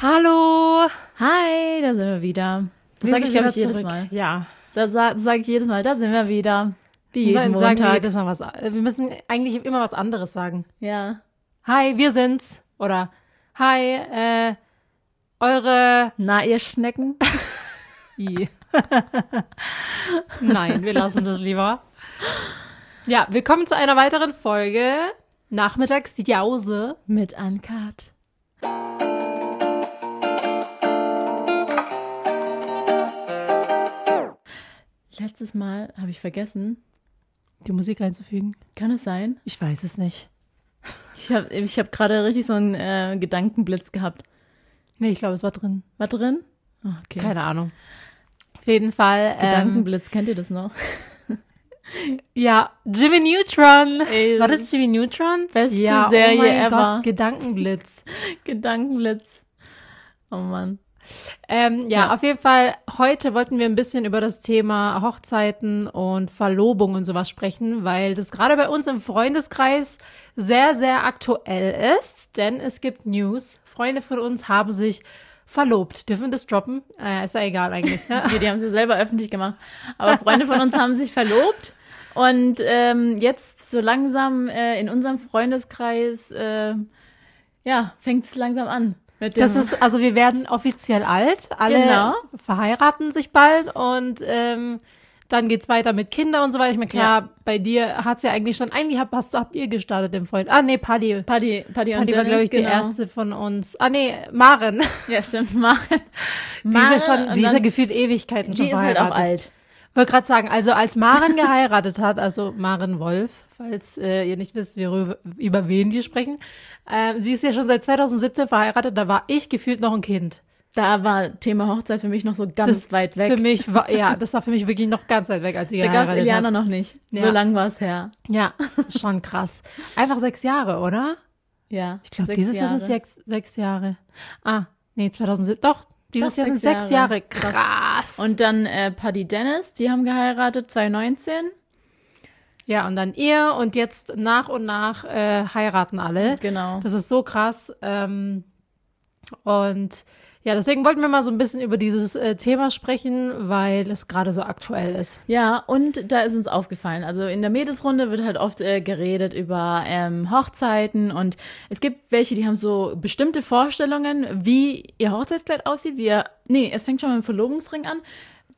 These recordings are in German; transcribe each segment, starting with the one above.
Hallo! Hi, da sind wir wieder. Das sage ich, glaube ich, jedes zurück. Mal. Ja. Das sage sag ich jedes Mal. Da sind wir wieder. Wie jeden Dann sagen wir Montag. jedes Mal was. Wir müssen eigentlich immer was anderes sagen. ja. Hi, wir sind's. Oder Hi, äh, eure. Na, ihr Schnecken. I. Nein, wir lassen das lieber. Ja, willkommen zu einer weiteren Folge. Nachmittags die Jause. Mit Uncut. Letztes Mal habe ich vergessen. Die Musik einzufügen. Kann es sein? Ich weiß es nicht. Ich habe ich hab gerade richtig so einen äh, Gedankenblitz gehabt. Nee, ich glaube, es war drin. War drin? Oh, okay. Keine Ahnung. Auf jeden Fall. Ähm, Gedankenblitz, kennt ihr das noch? ja, Jimmy Neutron. Ey, War das Jimmy Neutron? Beste ja, Serie oh mein ever. Gott, Gedankenblitz. Gedankenblitz. Oh Mann. Ähm, ja, Ja. auf jeden Fall, heute wollten wir ein bisschen über das Thema Hochzeiten und Verlobung und sowas sprechen, weil das gerade bei uns im Freundeskreis sehr, sehr aktuell ist, denn es gibt News. Freunde von uns haben sich verlobt. Dürfen wir das droppen? Äh, ist ja egal eigentlich. Ne? Nee, die haben sie selber öffentlich gemacht. Aber Freunde von uns haben sich verlobt. Und ähm, jetzt so langsam äh, in unserem Freundeskreis, äh, ja, fängt es langsam an. Das ist, also wir werden offiziell alt, alle Genau. verheiraten sich bald und ähm, dann geht's weiter mit Kindern und so weiter. Ich meine, klar, bei dir hat's ja eigentlich schon, eigentlich habt, hast du, habt ihr gestartet, dem Freund. Ah, nee, Paddy. Paddy, Paddy und Paddy war, glaube ich, genau. die erste von uns. Ah, nee, Maren. Ja, stimmt, Maren. Die Maren ja schon, die ja dann- gefühlt Ewigkeiten schon Die ist halt auch verheiratet. alt. Wollte gerade sagen, also als Maren geheiratet hat, also Maren Wolf, falls äh, ihr nicht wisst, worüber, über wen wir sprechen, ähm, sie ist ja schon seit 2017 verheiratet, da war ich gefühlt noch ein Kind. Da war Thema Hochzeit für mich noch so ganz weit weg. Für mich war, ja, das war für mich wirklich noch ganz weit weg, als sie da geheiratet Iliana hat. noch nicht. Ja. So lang war es her. Ja, schon krass. Einfach sechs Jahre, oder? Ja. Ich glaube, dieses Jahr sind Jahre. sechs, sechs Jahre. Ah, nee, 2007, doch, dieses Jahr sind sechs sechs Jahre. Jahre. Krass. Und dann äh, Paddy Dennis, die haben geheiratet 2019. Ja, und dann ihr und jetzt nach und nach äh, heiraten alle. Genau. Das ist so krass. Ähm, und ja, deswegen wollten wir mal so ein bisschen über dieses äh, Thema sprechen, weil es gerade so aktuell ist. Ja, und da ist uns aufgefallen. Also in der Mädelsrunde wird halt oft äh, geredet über ähm, Hochzeiten und es gibt welche, die haben so bestimmte Vorstellungen, wie ihr Hochzeitskleid aussieht, wie ihr, nee, es fängt schon mit dem Verlobungsring an.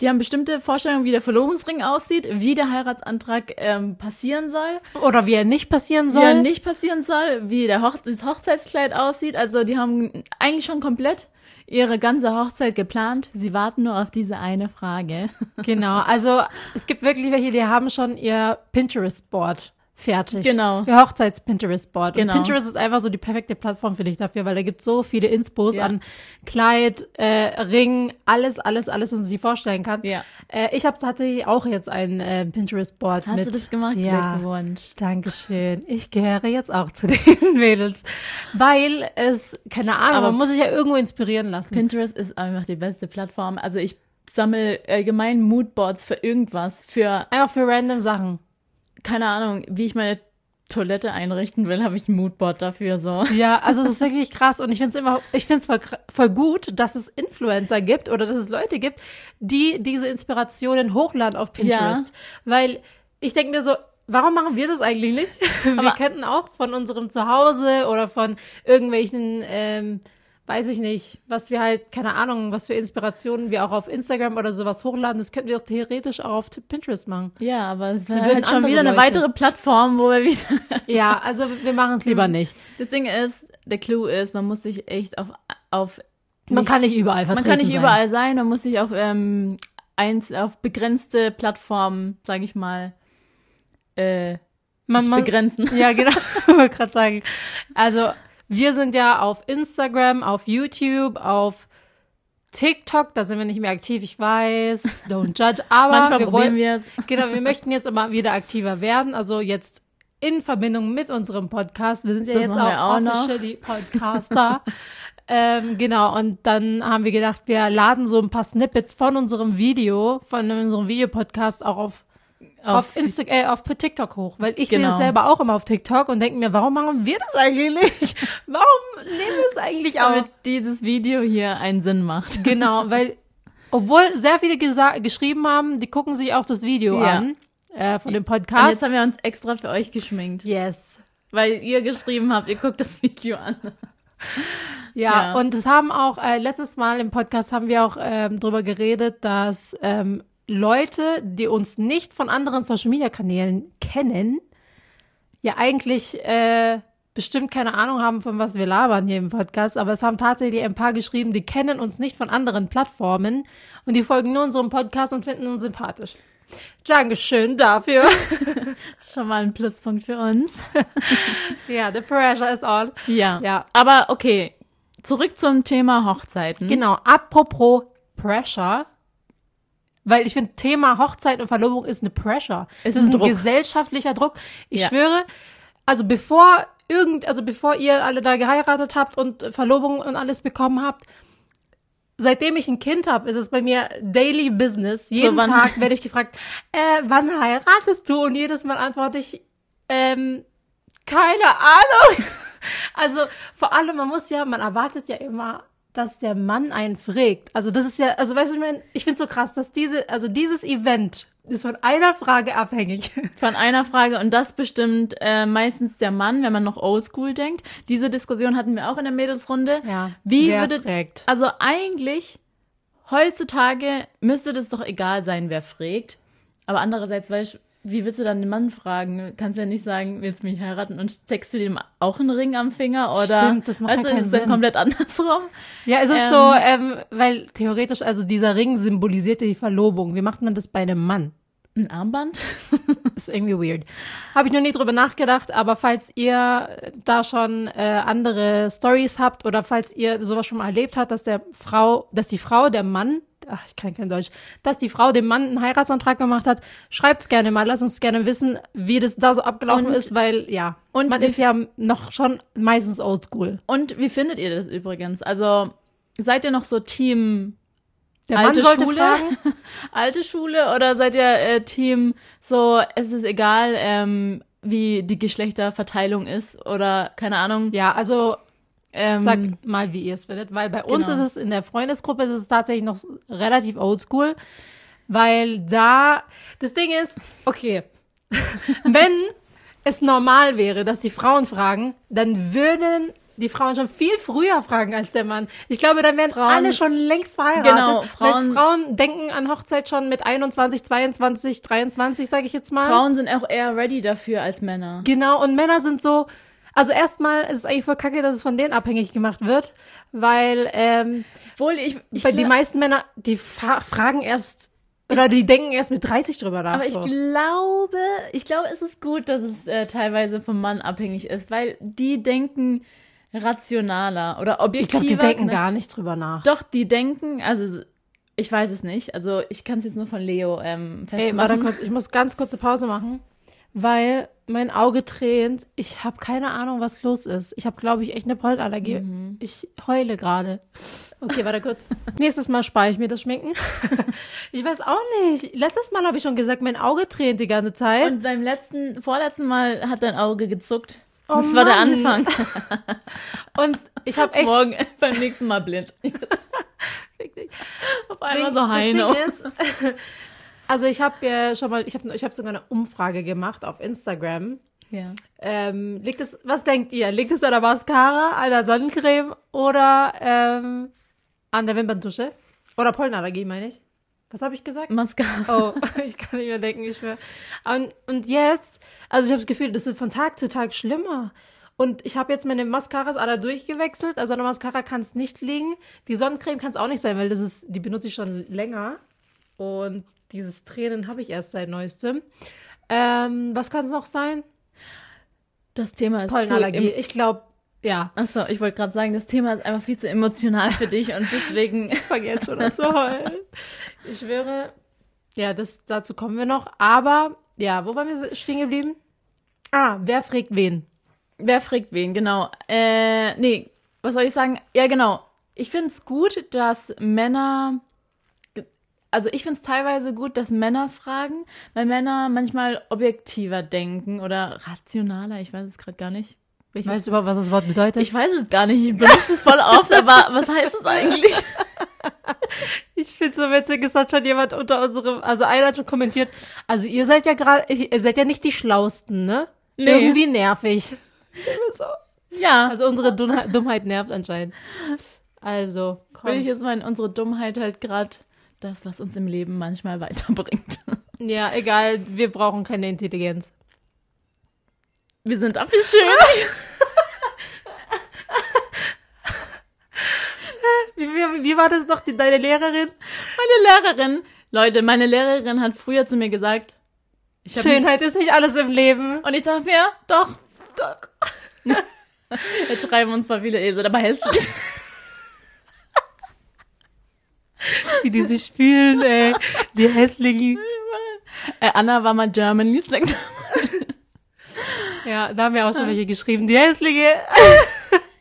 Die haben bestimmte Vorstellungen, wie der Verlobungsring aussieht, wie der Heiratsantrag ähm, passieren soll, Oder wie er nicht passieren wie soll. er nicht passieren soll, wie der Hoch das Hochzeitskleid aussieht. Also die haben eigentlich schon komplett ihre ganze Hochzeit geplant. Sie warten nur auf diese eine Frage. Genau, also es gibt wirklich welche, die haben schon ihr Pinterest-Board fertig. Genau. Ihr Hochzeits-Pinterest-Board. Genau. Und Pinterest ist einfach so die perfekte Plattform für dich dafür, weil da gibt so viele Inspos Ja. an Kleid, äh, Ring, alles, alles, alles, was man sich vorstellen kann. Ja. Äh, ich habe tatsächlich auch jetzt ein äh, Pinterest-Board Hast mit. du das gemacht? Ja. Glückwunsch. Dankeschön. Ich gehöre jetzt auch zu den Mädels. Weil es, keine Ahnung, Aber- man muss sich ja irgendwo inspirieren lassen. Pinterest ist einfach die beste Plattform. Also ich sammle allgemein Moodboards für irgendwas, für, Einfach für random Sachen. Keine Ahnung, wie ich meine Toilette einrichten will, habe ich ein Moodboard dafür so. Ja, also es ist wirklich krass und ich finde es immer, ich finde es voll, voll gut, dass es Influencer gibt oder dass es Leute gibt, die diese Inspirationen hochladen auf Pinterest. Weil ich denke mir so, warum machen wir das eigentlich nicht? wir könnten auch von unserem Zuhause oder von irgendwelchen, ähm, weiß ich nicht, was wir halt, keine Ahnung, was für Inspirationen wir auch auf Instagram oder sowas hochladen, das könnten wir doch theoretisch auch auf Pinterest machen. Ja, aber es wäre halt schon wieder eine Leute- weitere Plattform, wo wir wieder. Ja, also wir machen es lieber nicht. Das Ding ist, der Clou ist, man muss sich echt auf, auf Man kann nicht überall man vertreten kann nicht sein. überall sein, man muss sich auf ähm, eins, auf begrenzte Plattformen, sage ich mal, äh, Man, sich man, begrenzen. Ja, genau. Ich wollte gerade sagen. Also, wir sind ja auf Instagram, auf YouTube, auf TikTok, da sind wir nicht mehr aktiv, ich weiß. Don't judge. Aber Manchmal wir wollen, wir es. genau, wir möchten jetzt immer wieder aktiver werden. Also jetzt in Verbindung mit unserem Podcast. Wir sind ja Das jetzt auch, auch noch. officially Podcaster. ähm, genau, und dann haben wir gedacht, wir laden so ein paar Snippets von unserem Video, von unserem Videopodcast auch auf auf, Insta äh, auf TikTok hoch, weil ich Genau. sehe es selber auch immer auf TikTok und denke mir, warum machen wir das eigentlich nicht? warum nehmen wir es eigentlich auf? damit dieses Video hier einen Sinn macht. Genau, weil obwohl sehr viele geschrieben haben, die gucken sich auch das Video Ja. an äh, von dem Und jetzt Podcast. haben wir uns extra für euch geschminkt, Yes. weil ihr geschrieben habt, ihr guckt das Video an. Ja, Ja. und es haben auch, äh, letztes Mal im Podcast haben wir auch ähm, drüber geredet, dass ähm, Leute, die uns nicht von anderen Social Media Kanälen kennen, ja eigentlich äh, bestimmt keine Ahnung haben, von was wir labern hier im Podcast, aber es haben tatsächlich ein paar geschrieben, die kennen uns nicht von anderen Plattformen und die folgen nur unserem Podcast und finden uns sympathisch. Dankeschön dafür. Schon mal ein Pluspunkt für uns. ja, the pressure is on. Ja. Ja. Aber okay, zurück zum Thema Hochzeiten. Genau, apropos Pressure, weil ich finde, Thema Hochzeit und Verlobung ist eine Pressure. Es ist ein Druck. gesellschaftlicher Druck. Ich Ja. schwöre, also bevor irgend, also bevor ihr alle da geheiratet habt und Verlobung und alles bekommen habt, seitdem ich ein Kind habe, ist es bei mir Daily Business. Jeden wann- Tag werde ich gefragt, äh, wann heiratest du? Und jedes Mal antworte ich, ähm, keine Ahnung. Also vor allem, man muss ja, man erwartet ja immer, dass der Mann einen fragt. Also das ist ja, also weißt du, ich, mein, ich finde so krass, dass diese, also dieses Event ist von einer Frage abhängig. Von einer Frage und das bestimmt äh, meistens der Mann, wenn man noch oldschool denkt. Diese Diskussion hatten wir auch in der Mädelsrunde. Wie wer würdet, fragt? also eigentlich, heutzutage müsste das doch egal sein, wer fragt. Aber andererseits, weißt du, wie willst du dann den Mann fragen? Du kannst ja nicht sagen, willst du mich heiraten und steckst du dem auch einen Ring am Finger oder Stimmt, das macht weißt ja ist es dann Sinn. komplett andersrum? Ja, es ist Ähm, so, ähm, weil theoretisch, also dieser Ring symbolisierte die Verlobung. Wie macht man das bei einem Mann? Ein Armband? ist irgendwie weird. Habe ich noch nie drüber nachgedacht, aber falls ihr da schon äh, andere Stories habt oder falls ihr sowas schon mal erlebt habt, dass der Frau, dass die Frau, der Mann, ach, ich kann kein Deutsch, dass die Frau dem Mann einen Heiratsantrag gemacht hat, schreibt's gerne mal, lasst uns gerne wissen, wie das da so abgelaufen Und- ist, weil ja, und man ist ja noch schon meistens oldschool. Und wie findet ihr das übrigens? Also seid ihr noch so Team Der alte Mann sollte Schule, fragen, alte Schule oder seid ihr äh, Team so, es ist egal, ähm, wie die Geschlechterverteilung ist oder keine Ahnung. ja, also Ähm, Sag mal, wie ihr es findet, weil bei uns Genau. ist es in der Freundesgruppe ist es tatsächlich noch relativ oldschool, weil da das Ding ist, okay, wenn es normal wäre, dass die Frauen fragen, dann würden die Frauen schon viel früher fragen als der Mann. Ich glaube, dann wären Frauen- alle schon längst verheiratet. Genau, weil Frauen- Frauen denken an Hochzeit schon mit 21, 22, 23, sage ich jetzt mal. Frauen sind auch eher ready dafür als Männer. Genau, und Männer sind so, also erstmal ist es eigentlich voll kacke, dass es von denen abhängig gemacht wird, weil ähm, Obwohl ich, ich bei die meisten Männer, die fra fragen erst, oder die denken erst mit 30 drüber nach. aber ich so. glaube, ich glaube, es ist gut, dass es äh, teilweise vom Mann abhängig ist, weil die denken rationaler oder ich objektiver. glaube, die denken ne? gar nicht drüber nach. Doch, die denken, also ich weiß es nicht. Also ich kann es jetzt nur von Leo ähm, Ey, warte festmachen. kurz, ich muss ganz kurze Pause machen, weil mein Auge tränt. Ich habe keine Ahnung, was los ist. Ich habe, glaube ich, echt eine Pollenallergie. Mhm. Ich heule gerade. Okay, warte kurz. Nächstes Mal spare ich mir das Schminken. ich weiß auch nicht. Letztes Mal habe ich schon gesagt, mein Auge tränt die ganze Zeit. Und beim letzten, vorletzten Mal hat dein Auge gezuckt. Oh das war der Mann. Anfang. Und ich habe echt Morgen beim nächsten Mal blind. Auf einmal so Heino. Also ich habe ja schon mal, ich habe ich hab sogar eine Umfrage gemacht auf Instagram. Ja. Ähm, liegt es, was denkt ihr? Liegt es an der Mascara, an der Sonnencreme oder ähm, an der Wimperntusche? Oder Pollenallergie, meine ich. Was habe ich gesagt? Mascara. Oh, ich kann nicht mehr denken, ich schwöre. Und, und jetzt, also ich habe das Gefühl, das wird von Tag zu Tag schlimmer. Und ich habe jetzt meine Mascaras alle durchgewechselt. Also an der Mascara kann es nicht liegen. Die Sonnencreme kann es auch nicht sein, weil das ist, die benutze ich schon länger. Und dieses Tränen habe ich erst seit neuestem. Ähm, was kann es noch sein? Das Thema ist Pollenallergie. Ich glaube, ja. Achso, ich wollte gerade sagen, das Thema ist einfach viel zu emotional für dich und deswegen fange jetzt schon an zu heulen. Ich schwöre, ja, das, dazu kommen wir noch. Aber, ja, wo waren wir stehen geblieben? Ah, wer fragt wen? Wer fragt wen, genau. Äh, nee, was soll ich sagen? Ja, genau. Ich finde es gut, dass Männer also ich finde es teilweise gut, dass Männer fragen, weil Männer manchmal objektiver denken oder rationaler, ich weiß es gerade gar nicht. Welches? Weißt du überhaupt, was das Wort bedeutet? Ich weiß es gar nicht, ich benutze es voll oft, aber was heißt es eigentlich? Ich finde so witzig, es hat schon jemand unter unserem, also einer hat schon kommentiert, also ihr seid ja gerade, ihr seid ja nicht die Schlausten, ne? Nee. Irgendwie nervig. so. Ja. Also unsere Dummheit nervt anscheinend. Also, komm. Will ich jetzt mal unsere Dummheit halt gerade das, was uns im Leben manchmal weiterbringt. Ja, egal, wir brauchen keine Intelligenz. Wir sind auch wie schön. wie, wie, war das noch, die, deine Lehrerin? Meine Lehrerin, Leute, meine Lehrerin hat früher zu mir gesagt, Schönheit ist nicht alles im Leben. Und ich dachte mir, doch. Doch. Jetzt schreiben uns mal viele Esel, aber hässlich. Wie die sich fühlen, ey. Die hässlichen. Äh, Anna war mal German Lieblings. ja, da haben wir auch schon welche geschrieben. Die hässliche.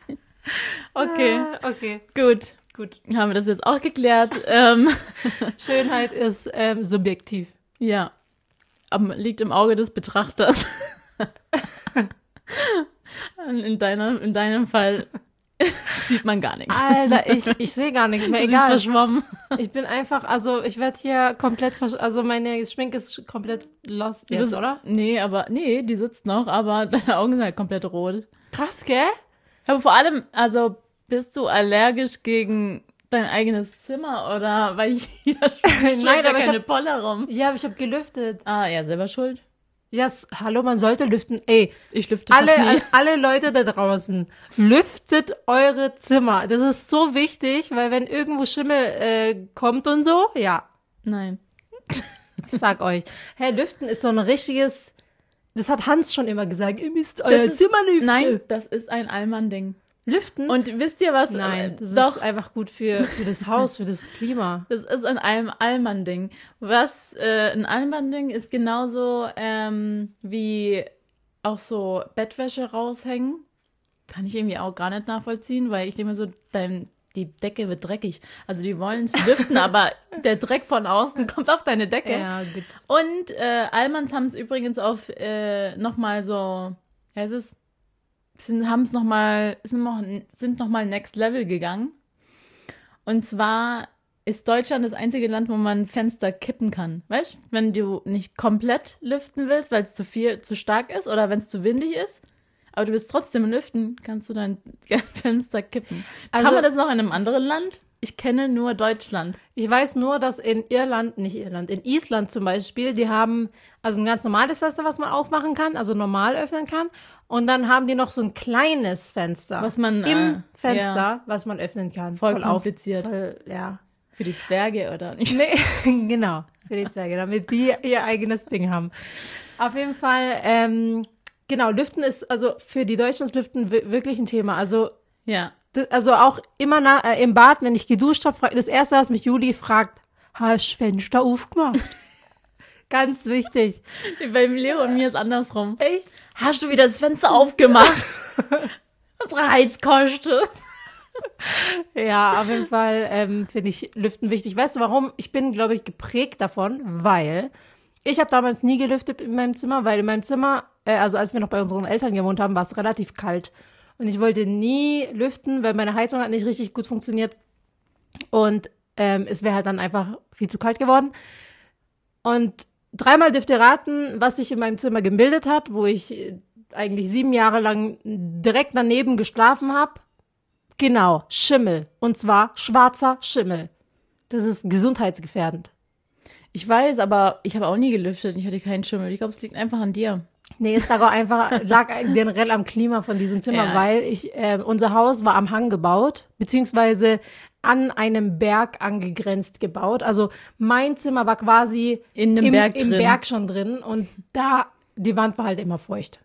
okay. Ah, okay. Gut. Gut. Haben wir das jetzt auch geklärt. Ähm. Schönheit ist ähm, subjektiv. Ja. Aber liegt im Auge des Betrachters. in, deiner, in deinem Fall sieht man gar nichts. Alter, ich, ich sehe gar nichts mehr. Egal. verschwommen. Ich bin einfach, also ich werde hier komplett, also meine Schminke ist komplett lost jetzt, oder? Nee, aber, nee, die sitzt noch, aber deine Augen sind halt komplett rot. Krass, gell? Aber vor allem, also bist du allergisch gegen dein eigenes Zimmer oder weil ich hier Nein, aber keine hab, Poller rum. Ja, aber ich habe gelüftet. Ah, ja, selber schuld. Ja, yes, hallo, man sollte lüften. Ey, ich lüfte alle, nie. alle Leute da draußen, lüftet eure Zimmer. Das ist so wichtig, weil wenn irgendwo Schimmel äh, kommt und so, ja. Nein. Ich sag euch, hey, lüften ist so ein richtiges. Das hat Hans schon immer gesagt. Ihr müsst euer ist, Zimmer lüften. Nein, das ist ein Allmann-Ding. Lüften? Und wisst ihr was? Nein, das Doch. ist einfach gut für, für das Haus, für das Klima. Das ist ein Allmann-Ding. Was äh, ein Allmann-Ding ist genauso ähm, wie auch so Bettwäsche raushängen. Kann ich irgendwie auch gar nicht nachvollziehen, weil ich denke mir so, dein, die Decke wird dreckig. Also die wollen es lüften, aber der Dreck von außen kommt auf deine Decke. Ja, gut. Und äh, Allmanns haben es übrigens auf äh, nochmal so, ja, es ist sind, haben es noch mal, sind noch, sind noch mal next level gegangen. Und zwar ist Deutschland das einzige Land, wo man Fenster kippen kann. Weißt, wenn du nicht komplett lüften willst, weil es zu viel, zu stark ist oder wenn es zu windig ist, aber du willst trotzdem lüften, kannst du dein Fenster kippen. Also, kann man das noch in einem anderen Land? Ich kenne nur Deutschland. Ich weiß nur, dass in Irland, nicht Irland, in Island zum Beispiel, die haben also ein ganz normales Fenster, was man aufmachen kann, also normal öffnen kann. Und dann haben die noch so ein kleines Fenster. Was man im äh, Fenster, ja. was man öffnen kann. Voll, voll kompliziert. Auf, voll, ja. Für die Zwerge oder nicht? Nee, genau. Für die Zwerge, damit die ihr eigenes Ding haben. Auf jeden Fall, ähm, genau, Lüften ist also für die Deutschen ist Lüften wirklich ein Thema. Also ja also auch immer na, äh, im Bad, wenn ich geduscht habe, das erste, was mich Juli fragt, hast du Fenster aufgemacht? Ganz wichtig. Beim Leo und mir ist andersrum. Echt? Hast du wieder das Fenster aufgemacht? Unsere Heizkoste. ja, auf jeden Fall ähm, finde ich Lüften wichtig. Weißt du warum? Ich bin, glaube ich, geprägt davon, weil ich habe damals nie gelüftet in meinem Zimmer, weil in meinem Zimmer, äh, also als wir noch bei unseren Eltern gewohnt haben, war es relativ kalt. Und ich wollte nie lüften, weil meine Heizung hat nicht richtig gut funktioniert. Und ähm, es wäre halt dann einfach viel zu kalt geworden. Und dreimal dürft ihr raten, was sich in meinem Zimmer gebildet hat, wo ich eigentlich sieben Jahre lang direkt daneben geschlafen habe. Genau, Schimmel. Und zwar schwarzer Schimmel. Das ist gesundheitsgefährdend. Ich weiß, aber ich habe auch nie gelüftet. Ich hatte keinen Schimmel. Ich glaube, es liegt einfach an dir. Nee, es lag auch einfach, lag generell am Klima von diesem Zimmer, ja. weil ich, äh, unser Haus war am Hang gebaut, beziehungsweise an einem Berg angegrenzt gebaut. Also mein Zimmer war quasi in dem Berg im Berg schon drin und da, die Wand war halt immer feucht.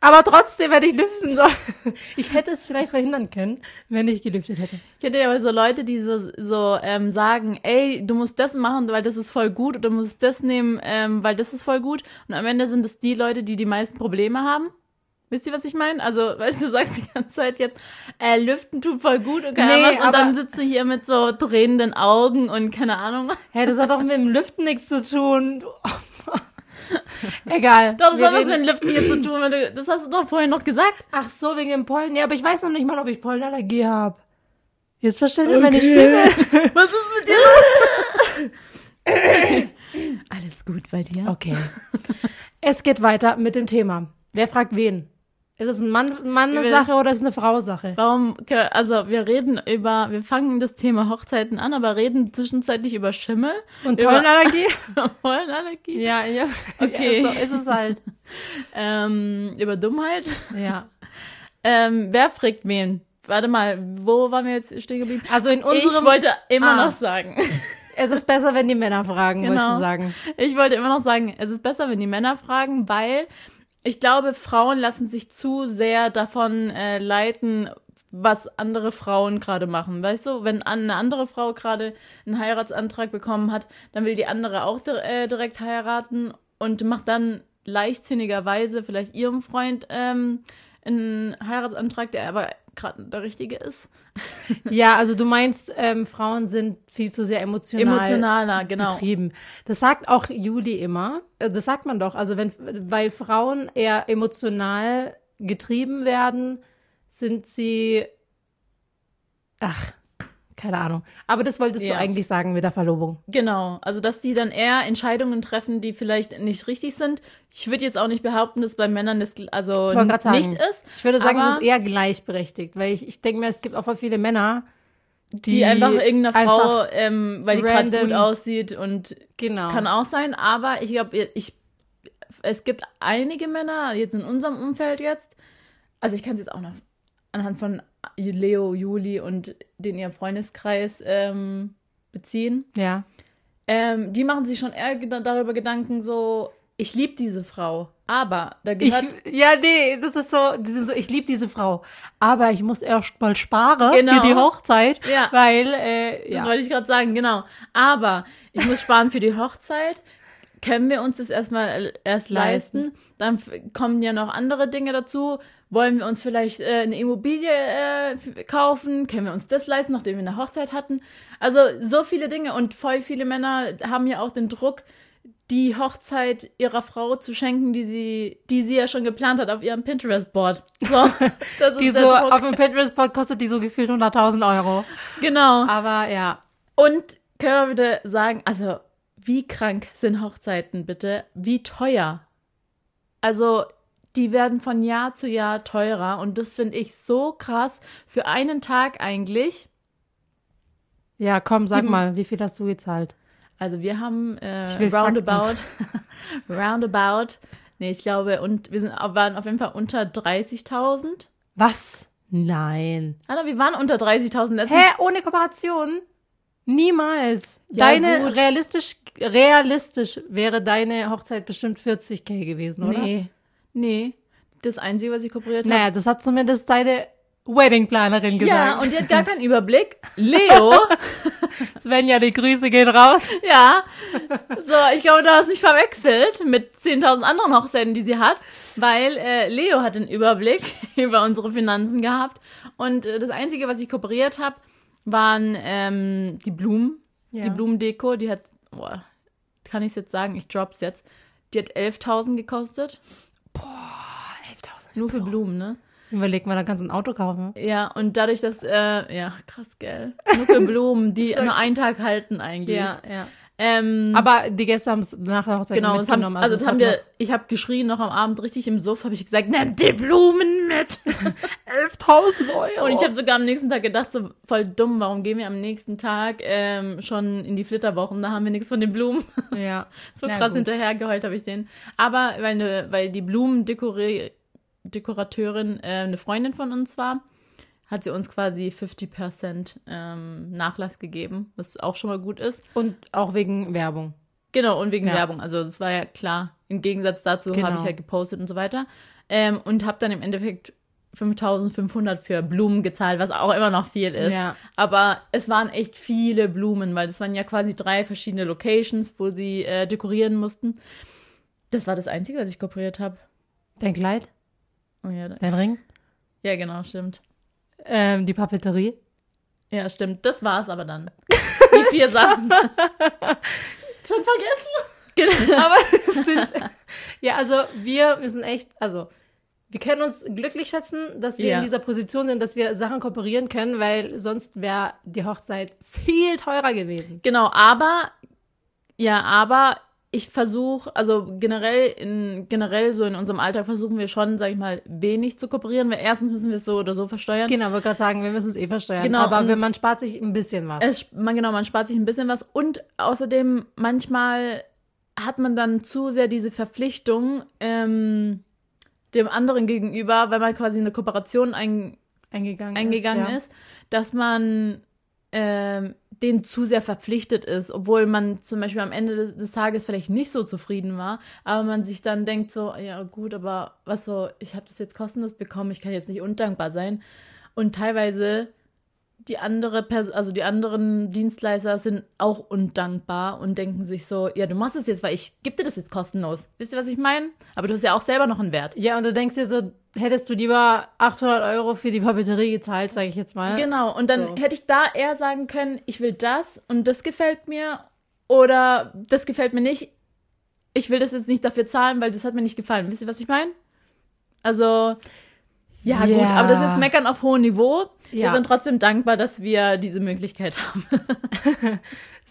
Aber trotzdem, wenn ich lüften soll, ich hätte es vielleicht verhindern können, wenn ich gelüftet hätte. Ich hätte aber so Leute, die so, so ähm, sagen, ey, du musst das machen, weil das ist voll gut, oder du musst das nehmen, ähm, weil das ist voll gut. Und am Ende sind es die Leute, die die meisten Probleme haben. Wisst ihr, was ich meine? Also, weißt du, du sagst die ganze Zeit jetzt, äh, lüften tut voll gut und keine Nee, Ahnung was, und dann sitzt du hier mit so tränenden Augen und keine Ahnung. Hey, das hat doch mit dem Lüften nichts zu tun. Egal. Doch, das hat was mit dem Lüften hier zu tun, das hast du doch vorhin noch gesagt. Ach so, wegen dem Pollen. Ja, aber ich weiß noch nicht mal, ob ich Pollenallergie habe. Jetzt versteht ihr meine Stimme. Was ist mit dir? Alles gut bei dir? Okay. es geht weiter mit dem Thema. Wer fragt wen? Ist es ein Mann, Mann-Sache oder ist es eine Frau-Sache? Warum, also wir reden über, wir fangen das Thema Hochzeiten an, aber reden zwischenzeitlich über Schimmel, Und Pollenallergie? Pollenallergie, ja, ja. Okay. Ja, so ist es halt. ähm, über Dummheit. Ja. Ähm, wer fragt wen? Warte mal, wo waren wir jetzt stehen geblieben? Also in Ich unserem, wollte immer Ah. noch sagen. es ist besser, wenn die Männer fragen, Genau. wolltest du sagen. Ich wollte immer noch sagen, es ist besser, wenn die Männer fragen, weil ich glaube, Frauen lassen sich zu sehr davon äh, leiten, was andere Frauen gerade machen. Weißt du, wenn eine andere Frau gerade einen Heiratsantrag bekommen hat, dann will die andere auch äh, direkt heiraten und macht dann leichtsinnigerweise vielleicht ihrem Freund ähm, einen Heiratsantrag, der aber gerade der richtige ist. Ja, also du meinst, ähm, Frauen sind viel zu sehr emotional. Emotionaler, genau. getrieben. Das sagt auch Juli immer. Äh, Das sagt man doch. Also wenn, weil Frauen eher emotional getrieben werden, sind sie, ach, keine Ahnung. Aber das wolltest Ja. du eigentlich sagen mit der Verlobung. Genau, also dass die dann eher Entscheidungen treffen, die vielleicht nicht richtig sind. Ich würde jetzt auch nicht behaupten, dass bei Männern das also sagen, nicht ist. Ich würde sagen, das ist eher gleichberechtigt, weil ich, ich denke mir, es gibt auch viele Männer, die, die, einfach irgendeiner Frau, einfach- ähm, weil die gerade gut aussieht und genau. kann auch sein. Aber ich glaube, ich es gibt einige Männer jetzt in unserem Umfeld jetzt. Also ich kann es jetzt auch noch anhand von Leo, Juli und den ihr Freundeskreis ähm, beziehen. Ja. Ähm, die machen sich schon eher darüber Gedanken, so, ich liebe diese Frau, aber da Ich, gehört. ja, nee, das ist so, das ist so ich liebe diese Frau, aber ich muss erst mal sparen Genau. für die Hochzeit, Ja. weil, äh, das ja. wollte ich gerade sagen, genau. Aber ich muss sparen für die Hochzeit. Können wir uns das erstmal erst Leisten. leisten? Dann kommen ja noch andere Dinge dazu. Wollen wir uns vielleicht äh, eine Immobilie äh, kaufen? Können wir uns das leisten, nachdem wir eine Hochzeit hatten? Also so viele Dinge und voll viele Männer haben ja auch den Druck, die Hochzeit ihrer Frau zu schenken, die sie, die sie ja schon geplant hat auf ihrem Pinterest-Board. So, das ist die so, Druck. auf dem Pinterest-Board kostet die so gefühlt 100.000 Euro. genau. Aber ja, Und können wir bitte sagen, also wie krank sind Hochzeiten bitte? Wie teuer? Also die werden von Jahr zu Jahr teurer und das finde ich so krass für einen Tag eigentlich. ja, komm, sag Die- mal, wie viel hast du gezahlt? Also wir haben äh, roundabout, roundabout, nee, ich glaube, und wir sind, waren auf jeden Fall unter 30.000. Was? Nein. Alter, wir waren unter 30.000 letztens. Hä, ohne Kooperation? Niemals. Ja, deine, gut. realistisch, realistisch wäre deine Hochzeit bestimmt 40k gewesen, oder? Nee, nee. Das Einzige, was ich kooperiert habe. Naja, das hat zumindest deine Weddingplanerin gesagt. Ja, und die hat gar keinen Überblick. Leo, Svenja, die Grüße gehen raus. ja. So, ich glaube, du hast mich verwechselt mit 10.000 anderen Hochzeiten, die sie hat, weil äh, Leo hat den Überblick über unsere Finanzen gehabt. Und äh, das Einzige, was ich kooperiert habe, waren ähm, die Blumen, Ja. die Blumendeko. Die hat, boah, kann ich es jetzt sagen, ich drop's jetzt. Die hat 11.000 gekostet. 11.000. Nur für Blumen, ne? Überleg mal, da kannst du ein Auto kaufen. Ja, und dadurch, dass, äh, ja, krass, gell. Nur für Blumen, die nur einen Tag halten eigentlich. ja. Ähm, Aber die Gäste haben es nach der Hochzeit Genau, das haben, mitgenommen. also das haben wir, ich habe geschrien noch am Abend richtig im Suff, habe ich gesagt, nimm die Blumen mit. noch 11.000 Euro. Und ich habe sogar am nächsten Tag gedacht, so voll dumm, warum gehen wir am nächsten Tag ähm, schon in die Flitterwochen, da haben wir nichts von den Blumen. ja. so Na krass gut. hinterhergeheult habe ich den. Aber weil, ne, weil die Blumendekorateurin äh, eine Freundin von uns war, hat sie uns quasi 50% ähm, Nachlass gegeben, was auch schon mal gut ist. Und auch wegen Werbung. Genau, und wegen Ja. Werbung. Also das war ja klar. Im Gegensatz dazu Genau. habe ich halt gepostet und so weiter. Ähm, und habe dann im Endeffekt 5500 für Blumen gezahlt, was auch immer noch viel ist. Ja. Aber es waren echt viele Blumen, weil das waren ja quasi drei verschiedene Locations, wo sie äh, dekorieren mussten. Das war das Einzige, was ich kooperiert habe. Dein Kleid? Oh ja, Dein Ring? ja, genau, stimmt. Ähm, die Papeterie? Ja, stimmt. Das war's aber dann. Die vier Sachen. Schon vergessen? Aber es sind, ja, also wir müssen echt, also wir können uns glücklich schätzen, dass wir Ja. in dieser Position sind, dass wir Sachen kooperieren können, weil sonst wäre die Hochzeit viel teurer gewesen. Genau, aber ja, aber ich versuche, also generell in generell so in unserem Alltag versuchen wir schon, sag ich mal, wenig zu kooperieren, weil erstens müssen wir es so oder so versteuern. Genau, wollte gerade sagen, wir müssen es eh versteuern. Genau, aber wenn man spart sich ein bisschen was. Es, man, genau, man spart sich ein bisschen was und außerdem manchmal hat man dann zu sehr diese Verpflichtung ähm, dem anderen gegenüber, weil man quasi eine Kooperation ein, eingegangen, eingegangen ist. ja. ist, dass man ähm, den zu sehr verpflichtet ist, obwohl man zum Beispiel am Ende des Tages vielleicht nicht so zufrieden war, aber man sich dann denkt so, ja gut, aber was so, ich habe das jetzt kostenlos bekommen, ich kann jetzt nicht undankbar sein. Und teilweise die andere Pers also die anderen Dienstleister sind auch undankbar und denken sich so, ja, du machst es jetzt, weil ich gebe dir das jetzt kostenlos. Wisst ihr, was ich meine? Aber du hast ja auch selber noch einen Wert. Ja, und du denkst dir so, hättest du lieber 800 Euro für die Papeterie gezahlt, sage ich jetzt mal. Genau, und dann So. hätte ich da eher sagen können, ich will das und das gefällt mir oder das gefällt mir nicht. Ich will das jetzt nicht dafür zahlen, weil das hat mir nicht gefallen. Wisst ihr, was ich meine? Also, ja, Ja. gut, aber das ist Meckern auf hohem Niveau. Wir Ja. sind trotzdem dankbar, dass wir diese Möglichkeit haben.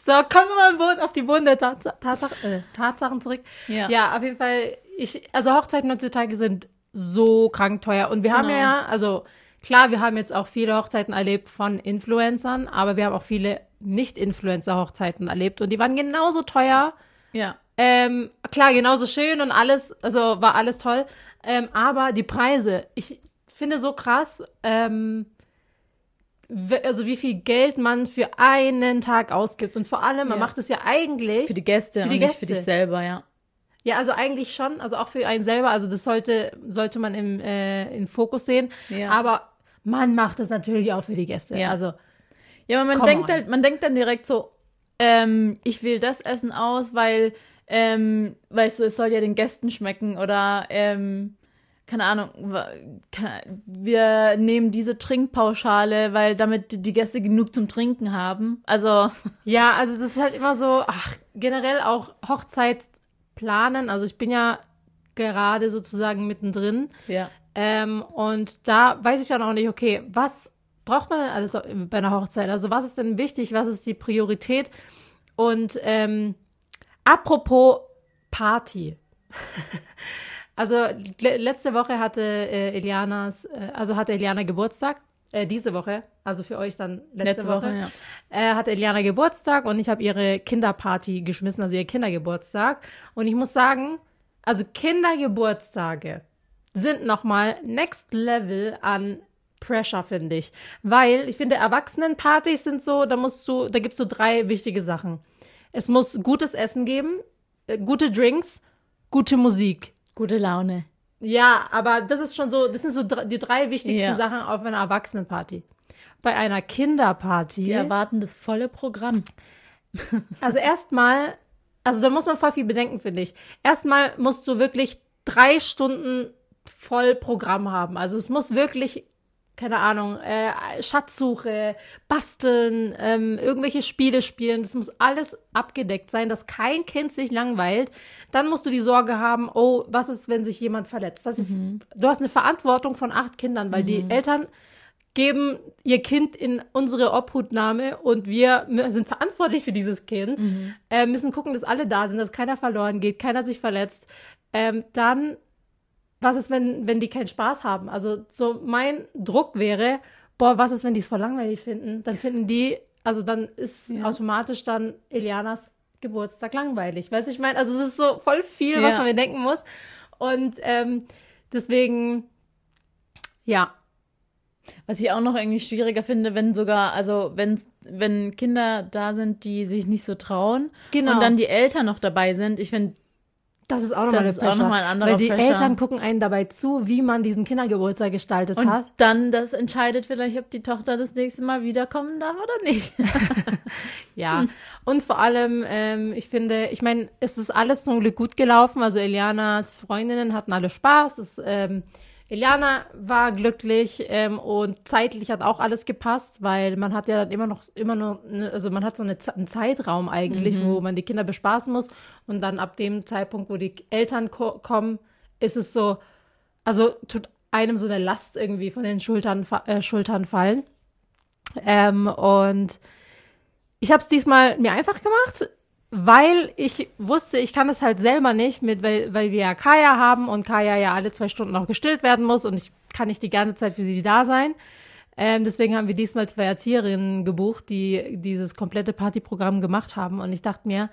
So, kommen wir mal auf die Boden der Tats Tatsachen, äh, Tatsachen zurück. Ja. ja, auf jeden Fall. Ich, also Hochzeiten heutzutage sind so krank teuer. Und wir haben Genau. ja, also klar, wir haben jetzt auch viele Hochzeiten erlebt von Influencern, aber wir haben auch viele Nicht-Influencer-Hochzeiten erlebt und die waren genauso teuer. Ja. Ähm, klar, genauso schön und alles, also war alles toll. Ähm, aber die Preise, ich finde so krass, ähm, also wie viel Geld man für einen Tag ausgibt. Und vor allem, man Ja. macht es ja eigentlich. Für die Gäste Für die und nicht für Gäste. dich selber, ja. ja, also eigentlich schon, also auch für einen selber. Also das sollte, sollte man im, äh, in Fokus sehen. Ja. Aber man macht es natürlich auch für die Gäste. Ja. Also Ja, aber man denkt on. halt, man denkt dann direkt so, ähm, ich wähle das Essen aus, weil, ähm, weißt du, es soll ja den Gästen schmecken oder, ähm, keine Ahnung, wir nehmen diese Trinkpauschale, weil damit die Gäste genug zum Trinken haben. Also, Ja, also das ist halt immer so, ach, generell auch Hochzeit planen. Also ich bin ja gerade sozusagen mittendrin. ja. Ähm, und da weiß ich dann auch nicht, okay, was braucht man denn alles bei einer Hochzeit? Also was ist denn wichtig? Was ist die Priorität? Und ähm, apropos Party. also le letzte Woche hatte äh, Elianas, äh, also hatte Eliana Geburtstag. Äh, diese Woche, also für euch dann letzte, Letzte Woche, Woche, ja. äh, hatte Eliana Geburtstag und ich habe ihre Kinderparty geschmissen, also ihr Kindergeburtstag. Und ich muss sagen, also Kindergeburtstage sind nochmal next level an Pressure, finde ich. Weil ich finde, Erwachsenenpartys sind so, da musst du, da gibt's so drei wichtige Sachen. Es muss gutes Essen geben, äh, gute Drinks, gute Musik. Gute Laune. Ja, aber das ist schon so, das sind so die drei wichtigsten Ja. Sachen auf einer Erwachsenenparty. Bei einer Kinderparty. Die erwarten das volle Programm. Also erstmal, also da muss man voll viel bedenken, finde ich. Erstmal musst du wirklich drei Stunden voll Programm haben. Also es muss wirklich, keine Ahnung, äh, Schatzsuche, basteln, ähm, irgendwelche Spiele spielen. Das muss alles abgedeckt sein, dass kein Kind sich langweilt. Dann musst du die Sorge haben, oh, was ist, wenn sich jemand verletzt? Was ist, du hast eine Verantwortung von acht Kindern, weil die Eltern geben ihr Kind in unsere Obhutnahme und wir sind verantwortlich für dieses Kind, äh, müssen gucken, dass alle da sind, dass keiner verloren geht, keiner sich verletzt. Ähm, dann, was ist, wenn, wenn die keinen Spaß haben? Also so mein Druck wäre, boah, was ist, wenn die es voll langweilig finden? Dann finden die, also dann ist automatisch dann Elianas Geburtstag langweilig. Weißt du, ich meine, also es ist so voll viel, was Ja. man bedenken muss. Und ähm, deswegen, ja, Was ich auch noch irgendwie schwieriger finde, wenn sogar, also wenn, wenn Kinder da sind, die sich nicht so trauen Genau. und dann die Eltern noch dabei sind. Ich finde, Das ist auch nochmal der ist auch Pressure. noch mal ein anderer Weil die Pressure. Eltern gucken einen dabei zu, wie man diesen Kindergeburtstag gestaltet und hat. dann das entscheidet vielleicht, ob die Tochter das nächste Mal wiederkommen darf oder nicht. Ja. Und vor allem, ähm, ich finde, ich meine, es ist alles zum Glück gut gelaufen. Also Elianas Freundinnen hatten alle Spaß. Es, ähm, Eliana war glücklich ähm, und zeitlich hat auch alles gepasst, weil man hat ja dann immer noch, immer nur, ne, also man hat so eine, einen Zeitraum eigentlich, Mhm. wo man die Kinder bespaßen muss und dann ab dem Zeitpunkt, wo die Eltern ko kommen, ist es so, also tut einem so eine Last irgendwie von den Schultern, äh, Schultern fallen. Ähm, und ich habe es diesmal mir einfach gemacht, weil ich wusste, ich kann das halt selber nicht, mit, weil, weil wir ja Kaya haben und Kaya ja alle zwei Stunden auch gestillt werden muss und ich kann nicht die ganze Zeit für sie da sein. Ähm, deswegen haben wir diesmal zwei Erzieherinnen gebucht, die dieses komplette Partyprogramm gemacht haben. Und ich dachte mir,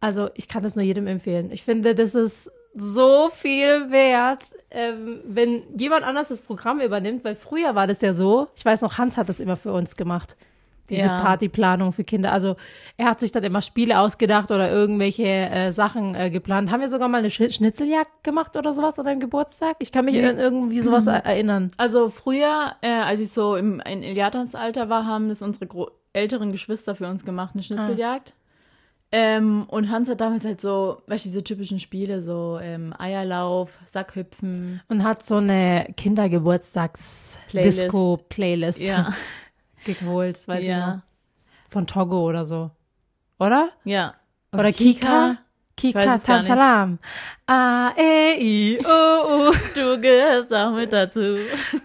also ich kann das nur jedem empfehlen. Ich finde, das ist so viel wert, ähm, wenn jemand anders das Programm übernimmt, weil früher war das ja so, ich weiß noch, Hans hat das immer für uns gemacht, diese Ja. Partyplanung für Kinder. Also er hat sich dann immer Spiele ausgedacht oder irgendwelche äh, Sachen äh, geplant. Haben wir sogar mal eine Sch Schnitzeljagd gemacht oder sowas an deinem Geburtstag? Ich kann mich an irgendwie sowas er erinnern. Also früher, äh, als ich so im in Eliatas Alter war, haben das unsere Gro älteren Geschwister für uns gemacht, eine Schnitzeljagd. Ähm, und Hans hat damals halt so, weißt du, diese typischen Spiele, so ähm, Eierlauf, Sackhüpfen. Und hat so eine Kindergeburtstags-Disco-Playlist Ja, geholt, das weiß ich noch. ja, Von Togo oder so. Oder? ja. Oder Kika? Kika nicht. Tansalam. A, E, I, O, U. Du gehörst auch mit dazu.